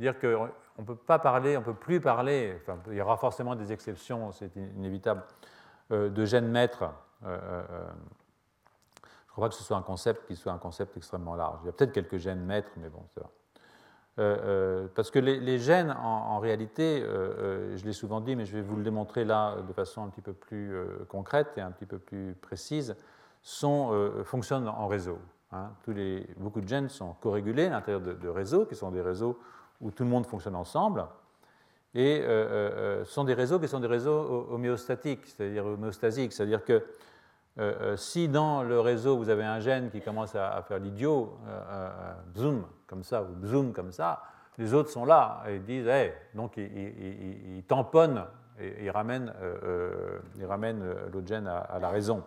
dire qu'on ne peut pas parler, on ne peut plus parler, il y aura forcément des exceptions, c'est inévitable, de gènes maîtres. je ne crois pas que ce soit un concept qui soit un concept extrêmement large. Il y a peut-être quelques gènes maîtres, mais bon, ça va. Euh, euh, parce que les, gènes, en, réalité, euh, je l'ai souvent dit, mais je vais vous le démontrer là de façon un petit peu plus concrète et un petit peu plus précise, fonctionnent en réseau. Hein. Beaucoup de gènes sont corrégulés à l'intérieur de, réseaux, qui sont des réseaux où tout le monde fonctionne ensemble, et sont des réseaux qui sont des réseaux homéostatiques, c'est-à-dire homéostasiques, c'est-à-dire que si dans le réseau vous avez un gène qui commence à, faire l'idiot, zoom, comme ça ou zoom comme ça, les autres sont là et disent, hey, donc ils, tamponnent et ils ramènent, euh, euh, l'autre gène à, la raison.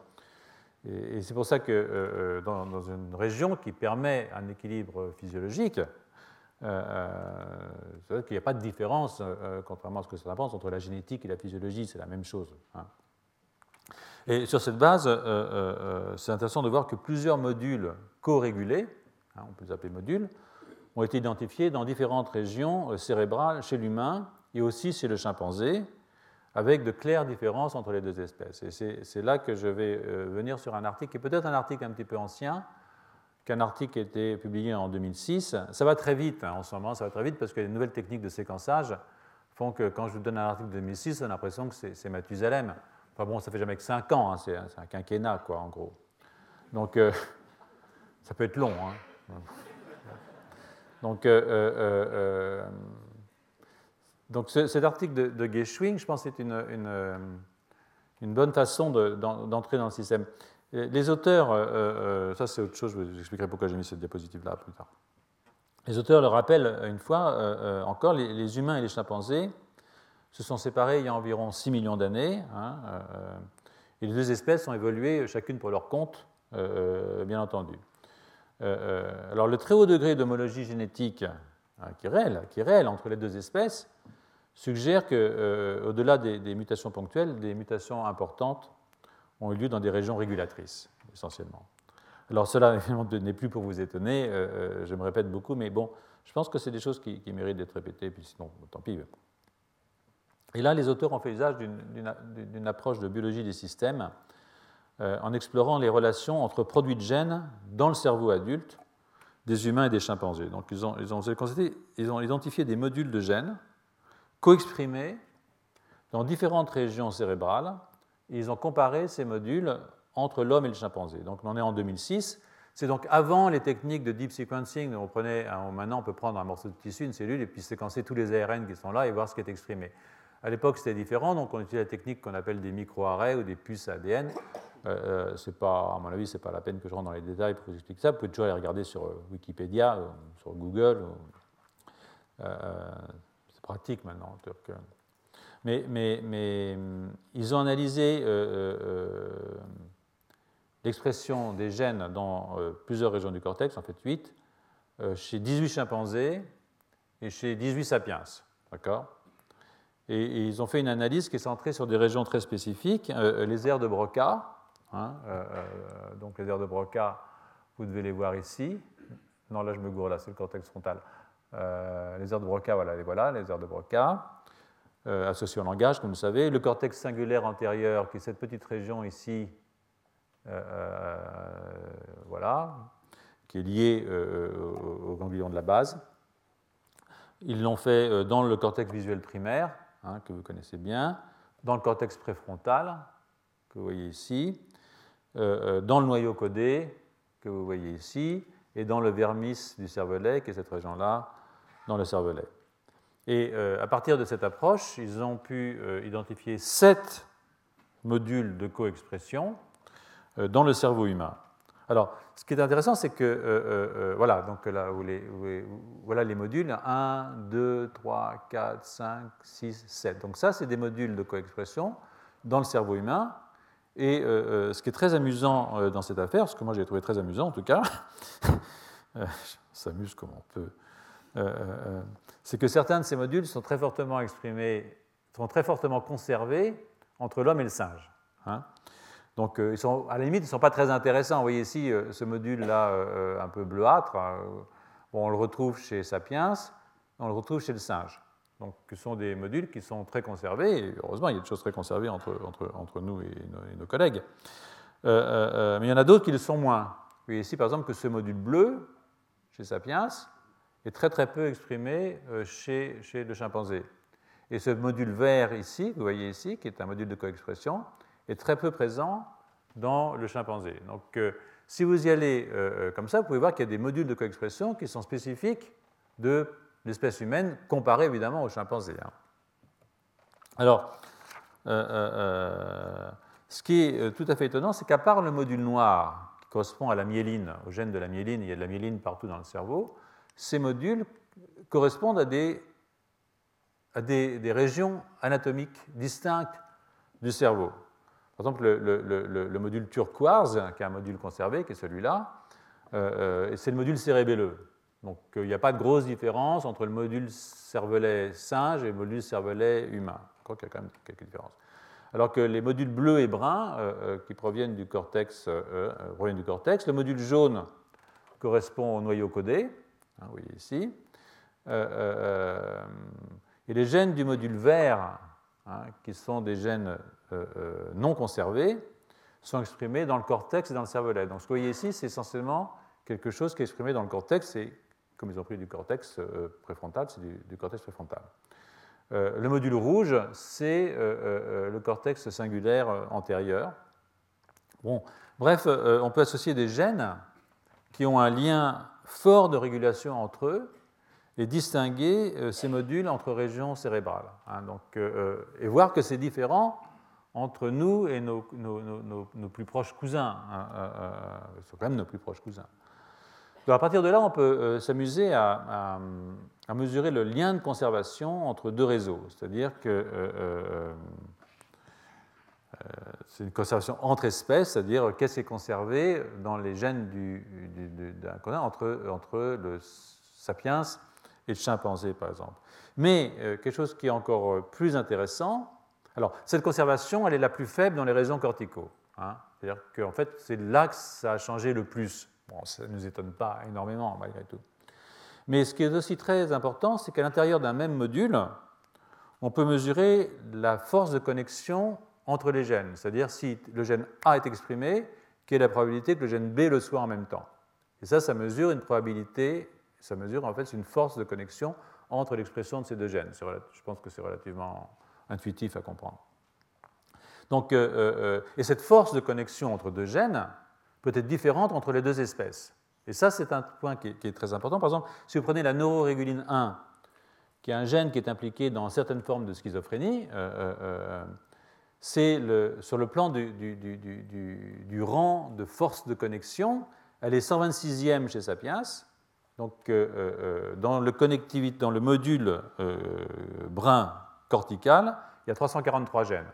Et, c'est pour ça que dans, une région qui permet un équilibre physiologique, qu'il n'y a pas de différence, contrairement à ce que certains pensent, entre la génétique et la physiologie, c'est la même chose. Hein. Et sur cette base, c'est intéressant de voir que plusieurs modules co-régulés, hein, on peut les appeler modules, ont été identifiés dans différentes régions euh, cérébrales chez l'humain et aussi chez le chimpanzé, avec de claires différences entre les deux espèces. Et c'est là que je vais euh, venir sur un article qui est peut-être un article un petit peu ancien, qu'un article qui a été publié en 2006. Ça va très vite hein, en ce moment, ça va très vite parce que les nouvelles techniques de séquençage font que quand je vous donne un article de 2006, on a l'impression que c'est Mathusalem. Enfin bon, ça fait jamais que 5 ans, hein, c'est un quinquennat, quoi, en gros. Donc, euh, [laughs] ça peut être long. Hein. Donc, euh, euh, donc cet article de, de Geschwing, je pense, c'est une, une, bonne façon d'entrer dans le système. Les auteurs, ça c'est autre chose, je vous expliquerai pourquoi j'ai mis cette diapositive-là plus tard. Les auteurs le rappellent une fois encore, les, humains et les chimpanzés se sont séparés il y a environ 6 millions d'années, hein, et les deux espèces ont évolué chacune pour leur compte, bien entendu. Euh, euh, alors le très haut degré d'homologie génétique hein, qui, est réel, qui entre les deux espèces suggère qu'au-delà euh, des, des, mutations ponctuelles, des mutations importantes ont eu lieu dans des régions régulatrices, essentiellement. Alors cela [laughs] n'est plus pour vous étonner, je me répète beaucoup, mais bon, je pense que c'est des choses qui, méritent d'être répétées, puis sinon, tant pis. Et là, les auteurs ont fait usage d'une approche de biologie des systèmes en explorant les relations entre produits de gènes dans le cerveau adulte des humains et des chimpanzés. Donc ils ont identifié des modules de gènes co-exprimés dans différentes régions cérébrales et ils ont comparé ces modules entre l'homme et le chimpanzé. Donc on en est en 2006. C'est donc avant les techniques de deep sequencing. On prenait, maintenant, on peut prendre un morceau de tissu, une cellule, et puis séquencer tous les ARN qui sont là et voir ce qui est exprimé. À l'époque, c'était différent, donc on utilisait la technique qu'on appelle des micro-arrêts ou des puces ADN. Euh, euh, c'est pas, à mon avis, ce n'est pas la peine que je rentre dans les détails pour vous expliquer ça. Vous pouvez toujours aller regarder sur euh, Wikipédia, sur Google. c'est pratique maintenant. Mais, mais, mais, ils ont analysé l'expression des gènes dans plusieurs régions du cortex, en fait 8, chez 18 chimpanzés et chez 18 sapiens. D'accord? Et, ils ont fait une analyse qui est centrée sur des régions très spécifiques, les aires de Broca, Hein, euh, euh, donc les aires de Broca, vous devez les voir ici. Non, là je me gourre, là c'est le cortex frontal. Euh, les aires de Broca, voilà, les voilà, les aires de Broca, associées au langage, comme vous savez. Le cortex singulaire antérieur, qui est cette petite région ici, voilà, qui est liée au ganglion de la base. Ils l'ont fait dans le cortex visuel primaire, hein, que vous connaissez bien, dans le cortex préfrontal, que vous voyez ici, euh, euh, dans le noyau codé que vous voyez ici et dans le vermis du cervelet, qui est cette région-là, dans le cervelet. Et euh, à partir de cette approche, ils ont pu identifier sept modules de coexpression dans le cerveau humain. Alors, ce qui est intéressant, c'est que, voilà, donc là, les, voilà les modules 1, 2, 3, 4, 5, 6, 7. Donc, ça, c'est des modules de coexpression dans le cerveau humain. Et euh, euh, ce qui est très amusant euh, dans cette affaire, ce que moi j'ai trouvé très amusant en tout cas, [laughs] s'amuse comme on peut, c'est que certains de ces modules sont très fortement exprimés, sont très fortement conservés entre l'homme et le singe. Hein. Donc, sont, à la limite, ils ne sont pas très intéressants. Vous voyez ici ce module-là un peu bleuâtre. on le retrouve chez Sapiens, on le retrouve chez le singe. Donc, ce sont des modules qui sont très conservés, et heureusement, il y a des choses très conservées entre, nous et nos, collègues. Euh, euh, euh, mais il y en a d'autres qui le sont moins. Vous voyez ici, par exemple, que ce module bleu, chez Sapiens, est très très peu exprimé chez le chimpanzé. Et ce module vert ici, vous voyez ici, qui est un module de coexpression, est très peu présent dans le chimpanzé. Donc, si vous y allez comme ça, vous pouvez voir qu'il y a des modules de coexpression qui sont spécifiques de l'espèce humaine comparée évidemment aux chimpanzés. Hein. Alors, euh, euh, euh, ce qui est tout à fait étonnant, c'est qu'à part le module noir, qui correspond à la myéline, au gène de la myéline, il y a de la myéline partout dans le cerveau, ces modules correspondent à des, à des, régions anatomiques distinctes du cerveau. Par exemple, le, module turquoise, qui est un module conservé, qui est celui-là, c'est le module cérébelleux. Donc il n'y a pas de grosse différence entre le module cervelet singe et le module cervelet humain. Crois qu'il y a quand même quelques différences. Alors que les modules bleus et bruns euh, euh, qui proviennent du, cortex, euh, proviennent du cortex, le module jaune correspond au noyau codé, hein, vous voyez ici, et les gènes du module vert, hein, qui sont des gènes non conservés, sont exprimés dans le cortex et dans le cervelet. Donc ce que vous voyez ici, c'est essentiellement quelque chose qui est exprimé dans le cortex et comme ils ont pris du cortex euh, préfrontal, c'est du, cortex préfrontal. Euh, le module rouge, c'est euh, le cortex singulaire antérieur. Bon, bref, on peut associer des gènes qui ont un lien fort de régulation entre eux et distinguer ces modules entre régions cérébrales. Hein. donc, et voir que c'est différent entre nous et nos, plus proches cousins. Hein, ils sont quand même nos plus proches cousins. Donc à partir de là, on peut euh, s'amuser à, mesurer le lien de conservation entre deux réseaux. C'est-à-dire que euh, euh, c'est une conservation entre espèces, c'est-à-dire qu'est-ce qui est conservé dans les gènes du, entre, entre le sapiens et le chimpanzé, par exemple. Mais quelque chose qui est encore plus intéressant, alors cette conservation, elle est la plus faible dans les réseaux corticaux. Hein. c'est-à-dire qu'en fait, c'est là que ça a changé le plus ça ne nous étonne pas énormément malgré tout. Mais ce qui est aussi très important, c'est qu'à l'intérieur d'un même module, on peut mesurer la force de connexion entre les gènes, c'est-à-dire si le gène A est exprimé, quelle est la probabilité que le gène B le soit en même temps. Et ça, ça mesure une probabilité, ça mesure en fait une force de connexion entre l'expression de ces deux gènes. Je pense que c'est relativement intuitif à comprendre. Donc, euh, euh, euh, et cette force de connexion entre deux gènes peut être différente entre les deux espèces. Et ça, c'est un point qui est, très important. Par exemple, si vous prenez la neuroréguline 1, qui est un gène qui est impliqué dans certaines formes de schizophrénie, c'est sur le plan du, rang de force de connexion, elle est 126e chez Sapiens. Donc, dans, le dans le module brun cortical, il y a 343 gènes.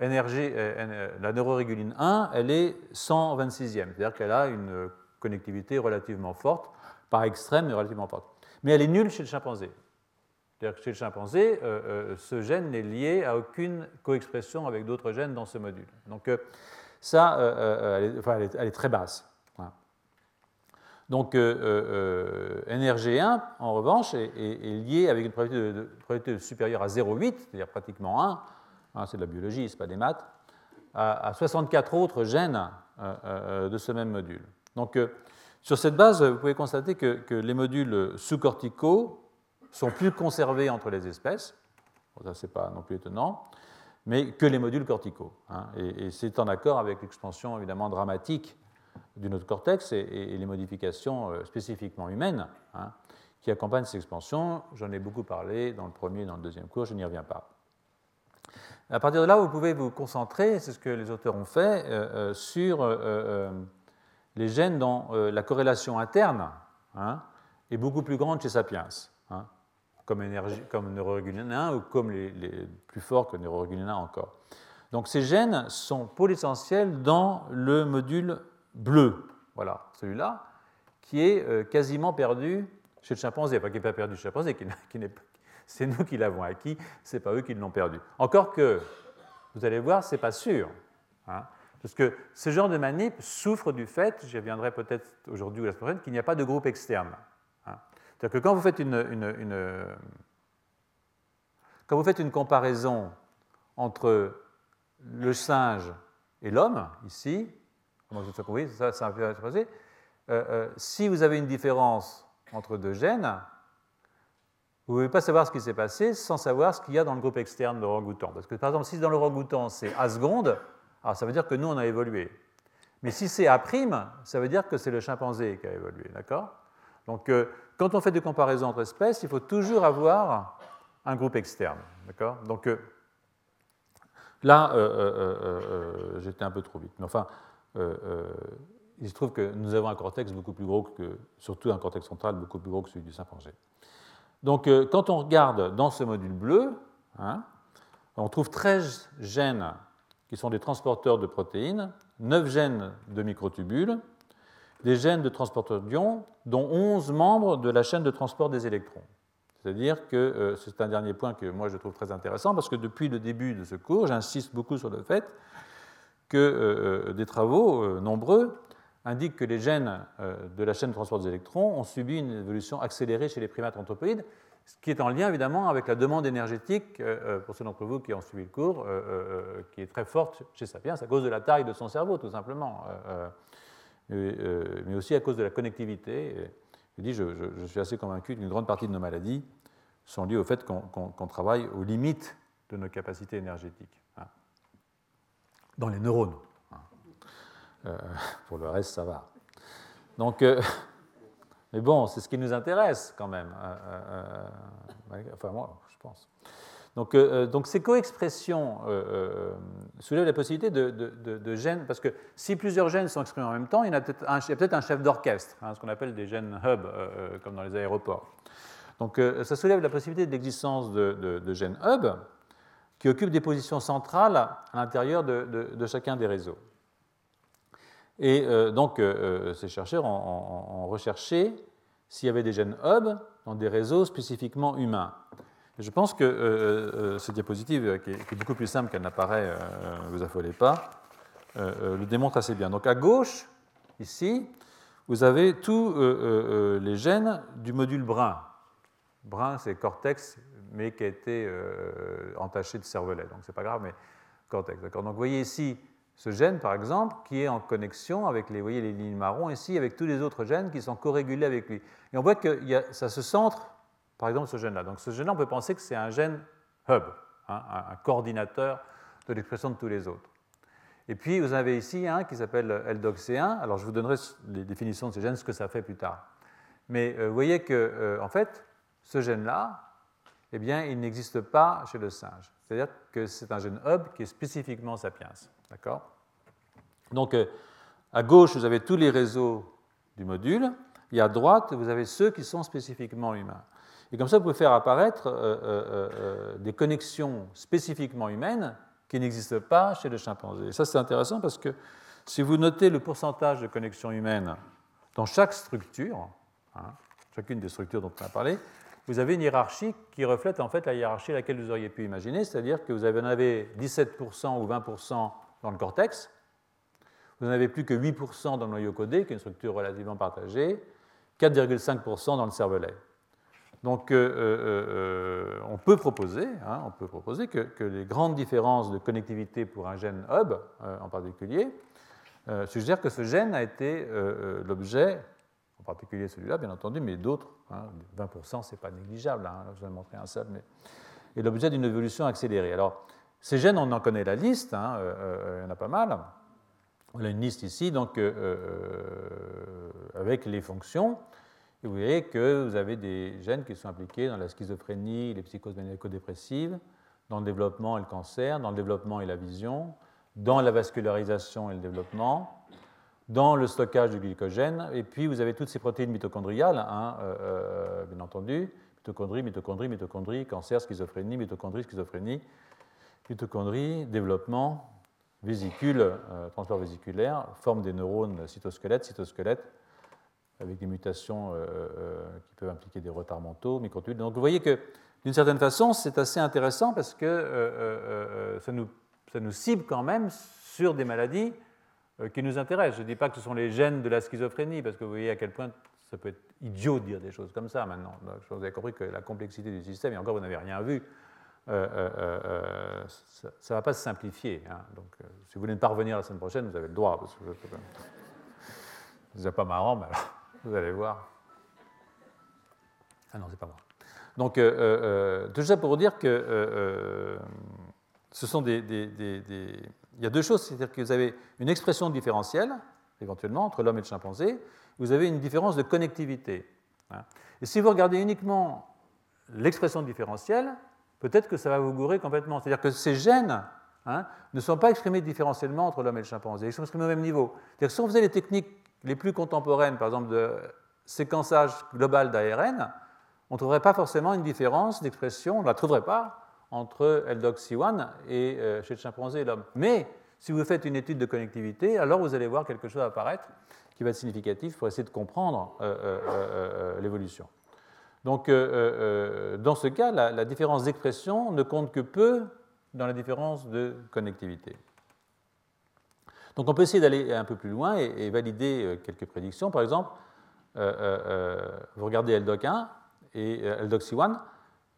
Euh, euh, la neuroréguline 1, elle est 126e, c'est-à-dire qu'elle a une connectivité relativement forte, pas extrême, mais relativement forte. Mais elle est nulle chez le chimpanzé. C'est-à-dire que chez le chimpanzé, euh, ce gène n'est lié à aucune coexpression avec d'autres gènes dans ce module. Donc ça, elle est, très basse. Donc NRG1, en revanche, est, lié avec une probabilité, supérieure à 0,8, c'est-à-dire pratiquement 1, Hein, c'est de la biologie, ce n'est pas des maths, à, 64 autres gènes euh, euh, de ce même module. Donc, euh, sur cette base, vous pouvez constater que, les modules sous-corticaux sont plus conservés entre les espèces, ça c'est pas non plus étonnant, mais que les modules corticaux. Hein. et, c'est en accord avec l'expansion évidemment dramatique du notre cortex et, les modifications spécifiquement humaines hein, qui accompagnent cette expansion. J'en ai beaucoup parlé dans le premier et dans le deuxième cours, je n'y reviens pas. À partir de là, vous pouvez vous concentrer, c'est ce que les auteurs ont fait, euh, euh, sur euh, les gènes dont la corrélation interne hein, est beaucoup plus grande chez Sapiens, hein, comme, énergie, comme 1 ou comme les, plus forts que neuroréguline 1 encore. Donc ces gènes sont pour l'essentiel dans le module bleu, voilà, celui-là, qui est quasiment perdu chez le chimpanzé, pas qui n'est pas perdu chez le chimpanzé, qui [laughs] c'est nous qui l'avons acquis, ce n'est pas eux qui l'ont perdu. Encore que, vous allez voir, ce n'est pas sûr. Hein, parce que ce genre de manip souffre du fait, j'y reviendrai peut-être aujourd'hui ou la semaine prochaine, qu'il n'y a pas de groupe externe. Hein. C'est-à-dire que quand vous faites une, quand vous faites une comparaison entre le singe et l'homme, ici, comment je compris, ça, ça euh, euh, si vous avez une différence entre deux gènes, vous ne pouvez pas savoir ce qui s'est passé sans savoir ce qu'il y a dans le groupe externe de l'orangoutan. Parce que par exemple, si dans l'orangoutan c'est A seconde, alors ça veut dire que nous on a évolué. Mais si c'est A', ça veut dire que c'est le chimpanzé qui a évolué. D'accord? Donc euh, quand on fait des comparaisons entre espèces, il faut toujours avoir un groupe externe. D'accord? Donc euh, là, euh, j'étais un peu trop vite. Mais enfin, il se trouve que nous avons un cortex beaucoup plus gros que, surtout un cortex central beaucoup plus gros que celui du chimpanzé. Donc, euh, quand on regarde dans ce module bleu, hein, on trouve 13 gènes qui sont des transporteurs de protéines, 9 gènes de microtubules, des gènes de transporteurs d'ions, dont 11 membres de la chaîne de transport des électrons. C'est-à-dire que euh, c'est un dernier point que moi je trouve très intéressant parce que depuis le début de ce cours, j'insiste beaucoup sur le fait que euh, des travaux nombreux indique que les gènes euh, de la chaîne de transport des électrons ont subi une évolution accélérée chez les primates anthropoïdes, ce qui est en lien évidemment avec la demande énergétique, euh, euh, pour ceux d'entre vous qui ont suivi le cours, qui est très forte chez Sapiens à cause de la taille de son cerveau, tout simplement, mais aussi à cause de la connectivité. Je, dis, je, suis assez convaincu qu'une grande partie de nos maladies sont liées au fait qu'on travaille aux limites de nos capacités énergétiques, dans les neurones. Euh, pour le reste, ça va. Donc, euh, mais bon, c'est ce qui nous intéresse quand même. Euh, enfin, moi, je pense. Donc, donc ces coexpressions soulèvent la possibilité de, gènes, parce que si plusieurs gènes sont exprimés en même temps, il y a peut-être un, peut un, chef d'orchestre, hein, ce qu'on appelle des gènes hub, comme dans les aéroports. Donc ça soulève la possibilité de l'existence de, gènes hub qui occupent des positions centrales à l'intérieur de, chacun des réseaux. Et euh, donc, euh, euh, ces chercheurs ont, recherché s'il y avait des gènes hub dans des réseaux spécifiquement humains. je pense que cette diapositive, qui est, beaucoup plus simple qu'elle n'apparaît, ne vous affolez pas, le démontre assez bien. Donc, à gauche, ici, vous avez tous les gènes du module brun. Brun, c'est cortex, mais qui a été entaché de cervelet. Donc, ce n'est pas grave, mais cortex. Donc vous voyez ici ce gène, par exemple, qui est en connexion avec les, voyez, les lignes marron ici, avec tous les autres gènes qui sont corrégulés avec lui. Et on voit que ça se centre, par exemple, ce gène-là. Donc ce gène-là, on peut penser que c'est un gène hub, hein, un, coordinateur de l'expression de tous les autres. Et puis vous avez ici un qui s'appelle LDOC1. Alors je vous donnerai les définitions de ces gènes, ce que ça fait plus tard. Mais euh, vous voyez que, euh, en fait, ce gène-là, eh bien, il n'existe pas chez le singe. C'est-à-dire que c'est un gène hub qui est spécifiquement sapiens. D'accord? Donc, euh, à gauche, vous avez tous les réseaux du module, et à droite, vous avez ceux qui sont spécifiquement humains. Et comme ça, vous pouvez faire apparaître des connexions spécifiquement humaines qui n'existent pas chez le chimpanzé. Et ça, c'est intéressant parce que si vous notez le pourcentage de connexions humaines dans chaque structure, Hein, chacune des structures dont on a parlé, vous avez une hiérarchie qui reflète en fait la hiérarchie laquelle vous auriez pu imaginer, c'est-à-dire que vous en avez 17% ou 20% dans le cortex, vous n'en avez plus que 8% dans le noyau codé, qui est une structure relativement partagée, 4,5% dans le cervelet. Donc euh, euh, euh, on peut proposer, hein, on peut proposer que, les grandes différences de connectivité pour un gène hub en particulier suggèrent que ce gène a été l'objet en particulier celui-là, bien entendu, mais d'autres, 20%, hein, ce n'est pas négligeable, hein, je vais montrer un seul, mais est l'objet d'une évolution accélérée. Alors, ces gènes, on en connaît la liste, hein, euh, euh, il y en a pas mal. On a une liste ici, donc euh, avec les fonctions. Et vous voyez que vous avez des gènes qui sont impliqués dans la schizophrénie, les psychoses maniaco-dépressives, dans le développement et le cancer, dans le développement et la vision, dans la vascularisation et le développement, dans le stockage du glycogène. Et puis, vous avez toutes ces protéines mitochondriales, hein, euh, euh, bien entendu, mitochondrie, mitochondrie, mitochondrie, cancer, schizophrénie, mitochondrie, schizophrénie, mitochondrie, développement, vésicule, euh, transport vésiculaire, forme des neurones cytosquelettes, cytosquelettes, avec des mutations qui peuvent impliquer des retards mentaux, microtubules. Donc vous voyez que d'une certaine façon, c'est assez intéressant parce que ça nous, cible quand même sur des maladies qui nous intéresse. Je ne dis pas que ce sont les gènes de la schizophrénie, parce que vous voyez à quel point ça peut être idiot de dire des choses comme ça maintenant. vous ai compris que la complexité du système, et encore vous n'avez rien vu, euh, euh, ça ne va pas se simplifier. Hein. Donc, si vous voulez ne pas revenir la semaine prochaine, vous avez le droit. Parce que c'est pas marrant, mais alors, [laughs] vous allez voir. Ah non, c'est pas moi. Donc, tout ça pour dire que ce sont des, il y a deux choses, c'est-à-dire que vous avez une expression différentielle, éventuellement, entre l'homme et le chimpanzé, vous avez une différence de connectivité. Hein. Et si vous regardez uniquement l'expression différentielle, peut-être que ça va vous gourer complètement. C'est-à-dire que ces gènes hein, ne sont pas exprimés différentiellement entre l'homme et le chimpanzé, ils sont exprimés au même niveau. C'est-à-dire que si on faisait les techniques les plus contemporaines, par exemple de séquençage global d'ARN, on ne trouverait pas forcément une différence d'expression, on ne la trouverait pas entre LDOC-C1 et euh, chez le chimpanzé et l'homme. Mais si vous faites une étude de connectivité, alors vous allez voir quelque chose apparaître qui va être significatif pour essayer de comprendre euh, euh, l'évolution. Donc, dans ce cas, la, différence d'expression ne compte que peu dans la différence de connectivité. Donc, on peut essayer d'aller un peu plus loin et, et valider quelques prédictions. Par exemple, vous regardez LDOC1 et LDOC-C1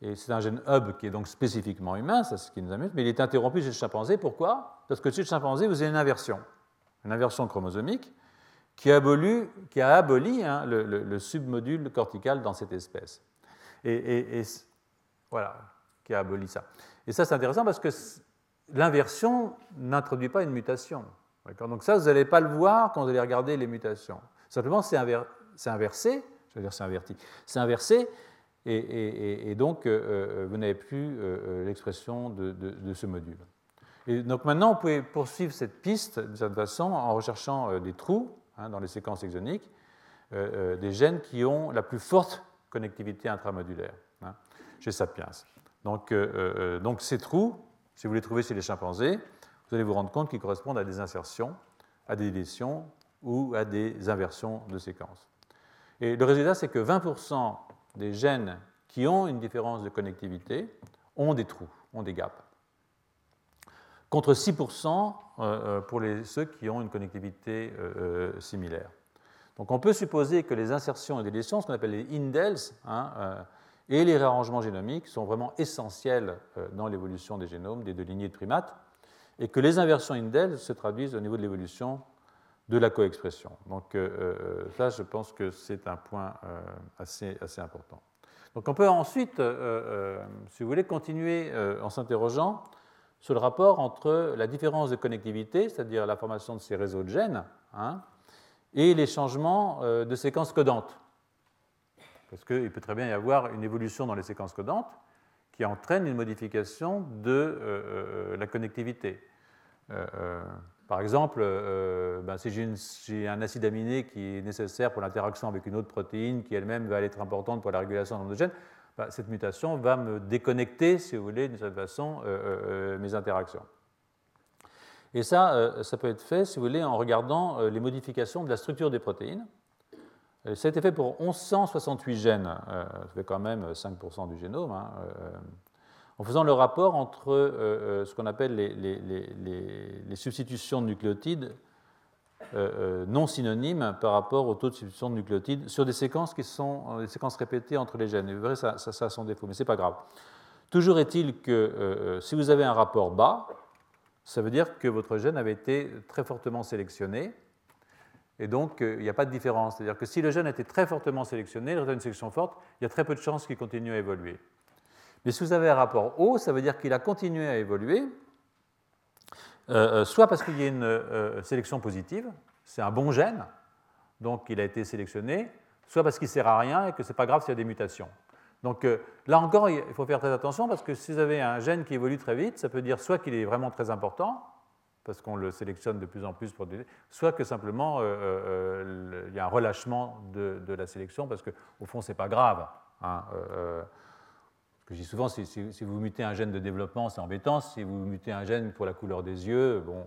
et c'est un gène hub qui est donc spécifiquement humain, c'est ce qui nous amuse, mais il est interrompu chez le chimpanzé. Pourquoi? Parce que chez le chimpanzé, vous avez une inversion, une inversion chromosomique qui a aboli, hein, le, submodule cortical dans cette espèce. Et, voilà, qui a aboli ça. Et ça, c'est intéressant parce que l'inversion n'introduit pas une mutation. Donc ça, vous n'allez pas le voir quand vous allez regarder les mutations. Simplement, c'est inversé, je veux dire c'est inverti, c'est inversé, et, donc euh, euh, vous n'avez plus euh, l'expression de, ce module. Et donc maintenant, vous pouvez poursuivre cette piste de cette façon en recherchant des trous hein, dans les séquences exoniques, des gènes qui ont la plus forte connectivité intramodulaire hein, chez Sapiens. Donc, donc ces trous, si vous les trouvez chez les chimpanzés, vous allez vous rendre compte qu'ils correspondent à des insertions, à des délétions ou à des inversions de séquences. Et le résultat, c'est que 20% des gènes qui ont une différence de connectivité ont des trous, ont des gaps. Contre 6% euh, euh, pour les, ceux qui ont une connectivité euh, similaire. Donc on peut supposer que les insertions et délétions, ce qu'on appelle les indels, hein, et les réarrangements génomiques sont vraiment essentiels dans l'évolution des génomes des deux lignées de primates, et que les inversions Indel se traduisent au niveau de l'évolution de la coexpression. Donc ça, je pense que c'est un point assez, assez important. Donc on peut ensuite, si vous voulez, continuer en s'interrogeant sur le rapport entre la différence de connectivité, c'est-à-dire la formation de ces réseaux de gènes, hein, et les changements de séquences codantes. Parce qu'il peut très bien y avoir une évolution dans les séquences codantes qui entraîne une modification de euh, euh, la connectivité. Euh, par exemple, ben, si j'ai un acide aminé qui est nécessaire pour l'interaction avec une autre protéine qui elle-même va être importante pour la régulation de gènes, ben, cette mutation va me déconnecter, si vous voulez, d'une certaine façon, mes interactions. Et ça, ça peut être fait, si vous voulez, en regardant les modifications de la structure des protéines. Euh, ça a été fait pour 1168 gènes, euh, ça fait quand même 5% du génome, hein, euh, en faisant le rapport entre ce qu'on appelle les, substitutions de nucléotides non synonymes par rapport au taux de substitution de nucléotides sur des séquences qui sont des séquences répétées entre les gènes. Vous verrez, ça, ça, a son défaut, mais ce n'est pas grave. Toujours est-il que si vous avez un rapport bas, ça veut dire que votre gène avait été très fortement sélectionné et donc, euh, il n'y a pas de différence. C'est-à-dire que si le gène était très fortement sélectionné, il une sélection forte, il y a très peu de chances qu'il continue à évoluer. Mais si vous avez un rapport haut, ça veut dire qu'il a continué à évoluer, euh, euh, soit parce qu'il y a une sélection positive, c'est un bon gène, donc il a été sélectionné, soit parce qu'il ne sert à rien et que ce n'est pas grave s'il y a des mutations. Donc là encore, il faut faire très attention parce que si vous avez un gène qui évolue très vite, ça peut dire soit qu'il est vraiment très important, parce qu'on le sélectionne de plus en plus pour soit que simplement euh, euh, il y a un relâchement de, la sélection, parce qu'au fond, ce n'est pas grave. Hein, euh, je dis souvent, si, vous mutez un gène de développement, c'est embêtant. Si vous mutez un gène pour la couleur des yeux, bon,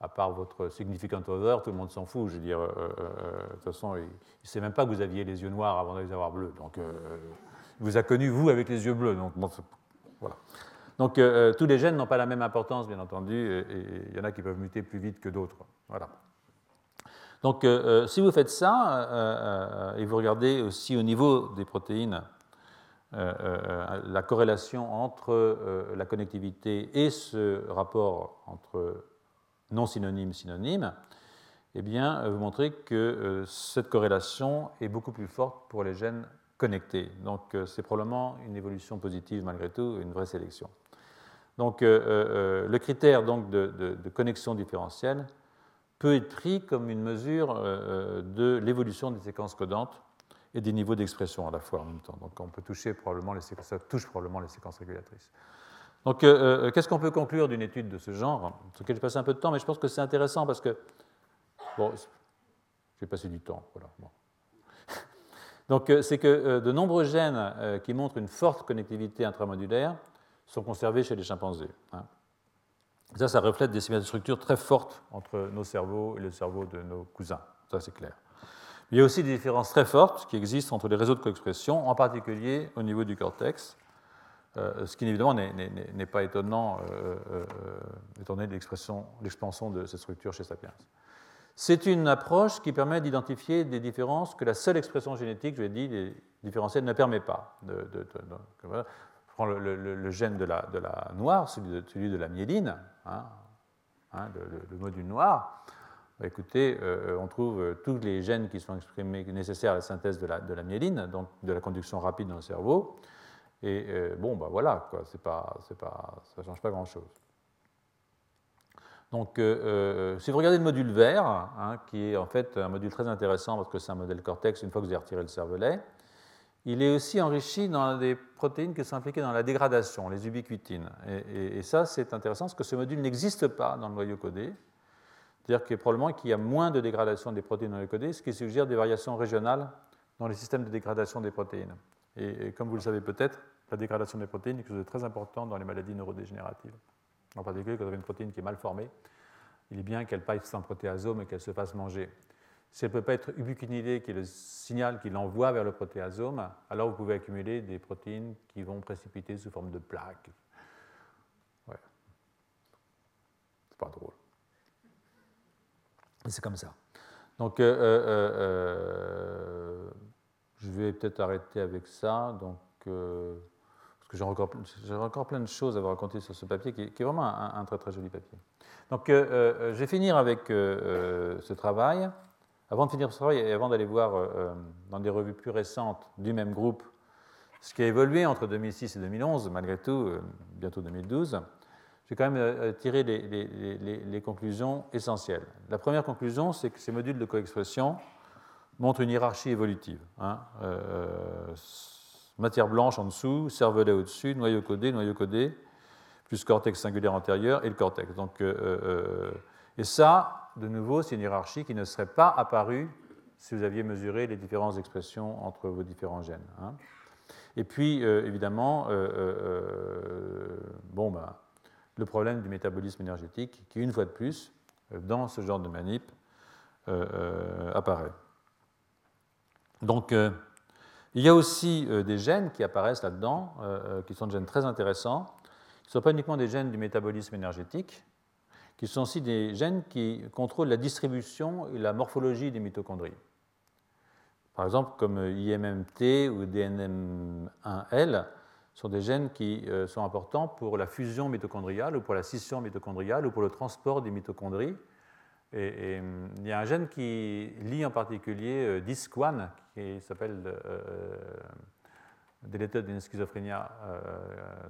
à part votre significant other, tout le monde s'en fout. Je veux dire, de toute façon, il ne sait même pas que vous aviez les yeux noirs avant de les avoir bleus. Donc, il vous a connu, vous, avec les yeux bleus. Donc. Donc euh, euh, tous les gènes n'ont pas la même importance, bien entendu, et il y en a qui peuvent muter plus vite que d'autres. Voilà. Donc euh, si vous faites ça, et vous regardez aussi au niveau des protéines la corrélation entre la connectivité et ce rapport entre non synonyme synonyme, eh bien, vous montrez que cette corrélation est beaucoup plus forte pour les gènes connectés. Donc c'est probablement une évolution positive malgré tout, une vraie sélection. Donc euh, euh, euh, le critère donc, de, connexion différentielle peut être pris comme une mesure de l'évolution des séquences codantes et des niveaux d'expression à la fois en même temps. Donc on peut toucher probablement les séquences, ça touche probablement les séquences régulatrices. Donc qu'est-ce qu'on peut conclure d'une étude de ce genre Sur laquelle j'ai passé un peu de temps, mais je pense que c'est intéressant parce que bon, j'ai passé du temps. Voilà, [laughs] Donc c'est que de nombreux gènes qui montrent une forte connectivité intramodulaire sont conservés chez les chimpanzés. Hein. Ça, ça reflète des symétries de structure très fortes entre nos cerveaux et le cerveau de nos cousins. Ça, c'est clair. Il y a aussi des différences très fortes qui existent entre les réseaux de coexpression, en particulier au niveau du cortex, euh, ce qui évidemment n'est pas étonnant euh, euh, étant donné l'expansion de cette structure chez Sapiens. C'est une approche qui permet d'identifier des différences que la seule expression génétique, je l'ai dit, les différentielles ne permet pas. De, prend le, gène de la, noire, celui de, la myéline, hein, hein, le, module noir, bah, écoutez, euh, on trouve euh, tous les gènes qui sont exprimés nécessaires à la synthèse de la, myéline, donc de la conduction rapide dans le cerveau. Et euh, bon, ben voilà, quoi, pas, pas, ça ne change pas grand-chose. Donc, si vous regardez le module vert, hein, qui est en fait un module très intéressant parce que c'est un modèle cortex une fois que vous avez retiré le cervelet, il est aussi enrichi dans des protéines qui sont impliquées dans la dégradation, les ubiquitines. Et, ça, c'est intéressant parce que ce module n'existe pas dans le noyau codé. C'est-à-dire qu'il probablement qu'il y a moins de dégradation des protéines dans le codé, ce qui suggère des variations régionales dans les systèmes de dégradation des protéines. Et, comme vous le savez peut-être, la dégradation des protéines est quelque chose de très important dans les maladies neurodégénératives. En particulier, quand vous avez une protéine qui est mal formée, il est bien qu'elle passe sans protéasome et qu'elle se fasse manger. Si elle ne peut pas être ubiquinylée, qui est le signal qui l'envoie vers le protéasome, alors vous pouvez accumuler des protéines qui vont précipiter sous forme de plaques. Ouais. C'est pas drôle. C'est comme ça. Donc, euh, euh, euh, je vais peut-être arrêter avec ça. Donc, parce que j'ai encore, encore, plein de choses à vous raconter sur ce papier, qui est, vraiment un, très très joli papier. Donc je vais finir avec ce travail. Avant de finir ce travail et avant d'aller voir dans des revues plus récentes du même groupe ce qui a évolué entre 2006 et 2011, malgré tout, bientôt 2012, je vais quand même tirer les, les, conclusions essentielles. La première conclusion, c'est que ces modules de coexpression montrent une hiérarchie évolutive. Hein, matière blanche en dessous, cervelet au-dessus, noyau codé, noyau codé, plus cortex singulaire antérieur et le cortex. Donc, euh, euh, et ça, de nouveau, c'est une hiérarchie qui ne serait pas apparue si vous aviez mesuré les différentes expressions entre vos différents gènes. Hein. Et puis, euh, évidemment, bon, bah, le problème du métabolisme énergétique, qui, une fois de plus, dans ce genre de manip, apparaît. Donc, il y a aussi euh, des gènes qui apparaissent là-dedans, euh, euh, qui sont des gènes très intéressants, qui ne sont pas uniquement des gènes du métabolisme énergétique, qui sont aussi des gènes qui contrôlent la distribution et la morphologie des mitochondries. Par exemple, comme IMMT ou DNM1L sont des gènes qui sont importants pour la fusion mitochondriale ou pour la scission mitochondriale ou pour le transport des mitochondries il y a un gène qui lie en particulier euh, DISC1, qui s'appelle euh, Deleted in Schizophrenia. Euh,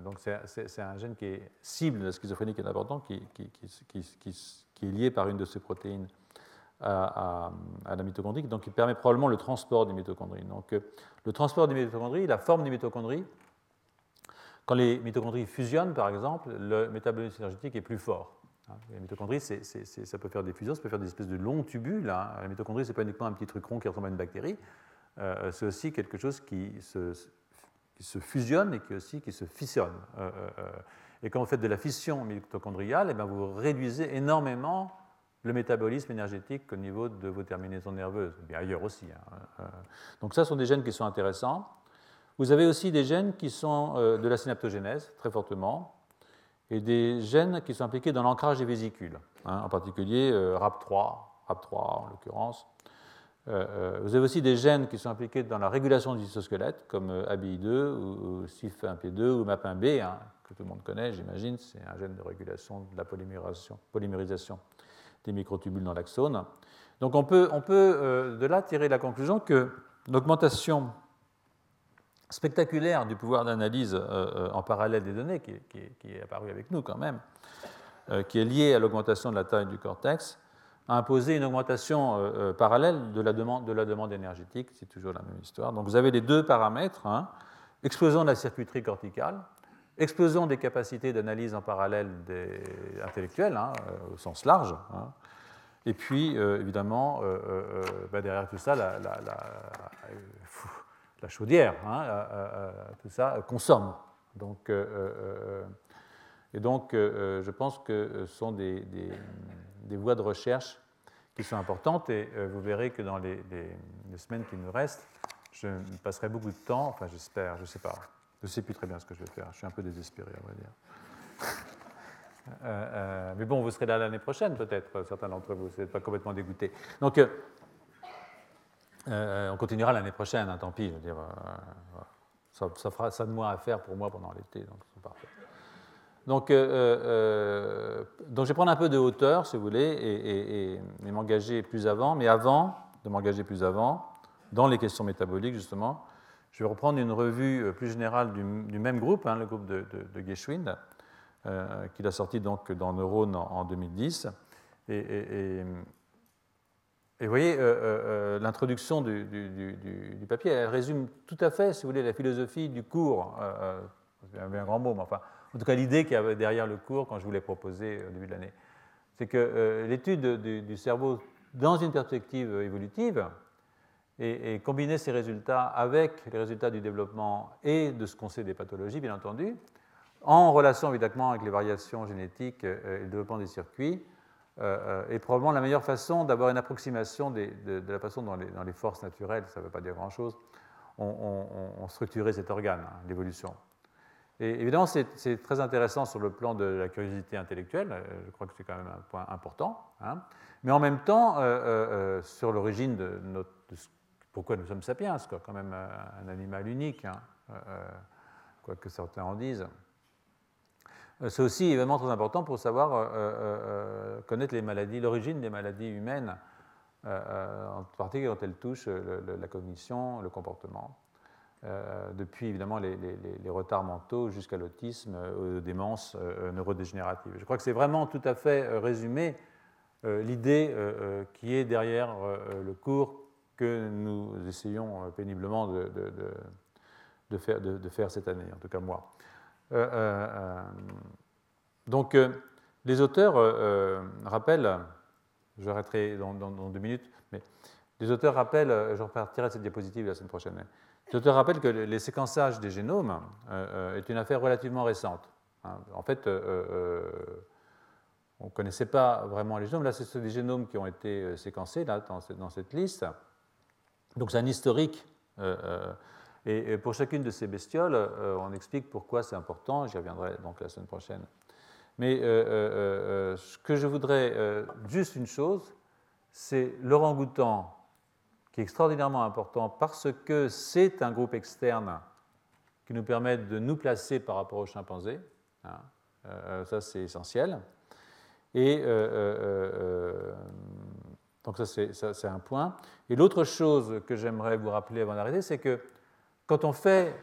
donc c'est un gène qui est cible de la schizophrénie qui est important, qui, est lié par une de ces protéines à, la mitochondrie, donc qui permet probablement le transport des mitochondries. Donc le transport des mitochondries, la forme des mitochondries, quand les mitochondries fusionnent par exemple, le métabolisme énergétique est plus fort. Hein, la mitochondrie, ça peut faire des fusions, ça peut faire des espèces de longs tubules. Hein. La mitochondrie, ce n'est pas uniquement un petit truc rond qui ressemble à une bactérie, euh, c'est aussi quelque chose qui se, fusionne et qui aussi qui se fissionne. Euh, euh, et quand vous faites de la fission mitochondriale, eh bien, vous réduisez énormément le métabolisme énergétique au niveau de vos terminaisons nerveuses, bien ailleurs aussi. Hein. Donc ça, ce sont des gènes qui sont intéressants. Vous avez aussi des gènes qui sont de la synaptogénèse, très fortement, et des gènes qui sont impliqués dans l'ancrage des vésicules, hein, en particulier euh, RAP3, RAP3 en l'occurrence. Euh, euh, vous avez aussi des gènes qui sont impliqués dans la régulation du cytosquelette, comme ABI2 ou, CIF1P2 ou MAP1B, hein, que tout le monde connaît, j'imagine. C'est un gène de régulation de la polymérisation, des microtubules dans l'axone. Donc on peut de là tirer la conclusion que l'augmentation spectaculaire du pouvoir d'analyse euh, euh, en parallèle des données, qui, est apparu avec nous quand même, euh, qui est lié à l'augmentation de la taille du cortex, a imposé une augmentation parallèle de la, demande, énergétique, c'est toujours la même histoire. Donc vous avez les deux paramètres, hein, explosion de la circuiterie corticale, explosion des capacités d'analyse en parallèle des intellectuelles, hein, au sens large, hein, et puis évidemment, bah, derrière tout ça, la la chaudière, hein, euh, euh, euh, tout ça consomme. Donc, et donc, je pense que ce sont des, voies de recherche qui sont importantes et vous verrez que dans les, semaines qui nous restent, je passerai beaucoup de temps, enfin j'espère, je ne sais pas, je ne sais plus très bien ce que je vais faire, je suis un peu désespéré, on va dire. [laughs] mais bon, vous serez là l'année prochaine, peut-être, certains d'entre vous, vous n'êtes pas complètement dégoûtés. Donc, on continuera l'année prochaine, hein, tant pis. Euh, ça, fera ça de moins à faire pour moi pendant l'été, donc euh, donc, je vais prendre un peu de hauteur, si vous voulez, et, m'engager plus avant. Mais avant de m'engager plus avant, dans les questions métaboliques, justement, je vais reprendre une revue plus générale du, même groupe, hein, le groupe de, de, Geschwind, qu'il a sorti donc dans Neurone en, en 2010. et, et vous voyez, euh, euh, euh, l'introduction du, papier, elle résume tout à fait, si vous voulez, la philosophie du cours. c'est un grand mot, mais enfin, en tout cas, l'idée qu'il y avait derrière le cours quand je vous l'ai proposé au début de l'année. C'est que l'étude du, cerveau dans une perspective évolutive et, combiner ces résultats avec les résultats du développement et de ce qu'on sait des pathologies, bien entendu, en relation évidemment avec les variations génétiques et le développement des circuits, est probablement la meilleure façon d'avoir une approximation de, la façon dont les, forces naturelles, ça ne veut pas dire grand-chose, ont, structuré cet organe, hein, l'évolution. Et évidemment, c'est très intéressant sur le plan de la curiosité intellectuelle, euh, je crois que c'est quand même un point important, hein. mais en même temps, sur l'origine de, pourquoi nous sommes sapiens, quoi, quand même un, animal unique. Hein, quoi que certains en disent. C'est aussi évidemment très important pour savoir connaître les maladies, l'origine des maladies humaines, en particulier quand elles touchent la cognition, le comportement. Euh, depuis évidemment les, retards mentaux jusqu'à l'autisme, euh, aux démences euh, neurodégénératives. Je crois que c'est vraiment tout à fait résumé l'idée qui est derrière le cours que nous essayons péniblement de, faire, cette année, en tout cas moi. Donc, les auteurs rappellent, je arrêterai dans, dans, deux minutes, mais les auteurs rappellent, je repartirai de cette diapositive la semaine prochaine, je te rappelle que les séquençages des génomes euh, euh, est une affaire relativement récente. Hein. En fait, euh, on ne connaissait pas vraiment les génomes. Là, ce sont des génomes qui ont été séquencés là, dans, cette liste. Donc, c'est un historique. Et, pour chacune de ces bestioles, on explique pourquoi c'est important. J'y reviendrai donc la semaine prochaine. Mais ce que je voudrais, juste une chose, c'est l'orang-outan qui est extraordinairement important parce que c'est un groupe externe qui nous permet de nous placer par rapport aux chimpanzés. Hein. Euh, ça, c'est essentiel. Et euh, euh, donc ça, c'est un point. Et l'autre chose que j'aimerais vous rappeler avant d'arrêter, c'est que quand on fait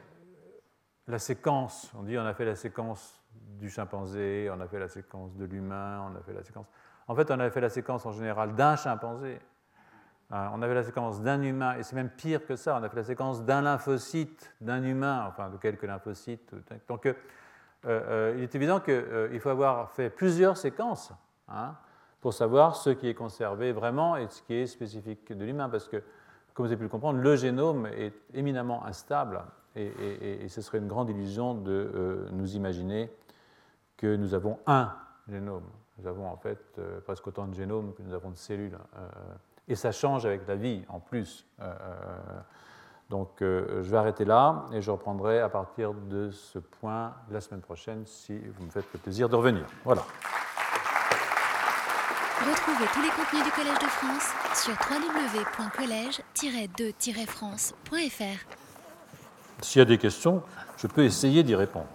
la séquence, on dit on a fait la séquence du chimpanzé, on a fait la séquence de l'humain, on a fait la séquence... En fait, on a fait la séquence en général d'un chimpanzé. Euh, on avait la séquence d'un humain, et c'est même pire que ça, on a fait la séquence d'un lymphocyte, d'un humain, enfin de quelques lymphocytes. Donc euh, euh, il est évident qu'il faut avoir fait plusieurs séquences hein, pour savoir ce qui est conservé vraiment et ce qui est spécifique de l'humain, parce que, comme vous avez pu le comprendre, le génome est éminemment instable, et, ce serait une grande illusion de nous imaginer que nous avons un génome. Nous avons en fait presque autant de génomes que nous avons de cellules. Et ça change avec la vie en plus. Euh, euh, donc euh, je vais arrêter là et je reprendrai à partir de ce point la semaine prochaine si vous me faites le plaisir de revenir. Voilà. Retrouvez tous les contenus du Collège de France sur www.colège-2-france.fr. S'il y a des questions, je peux essayer d'y répondre.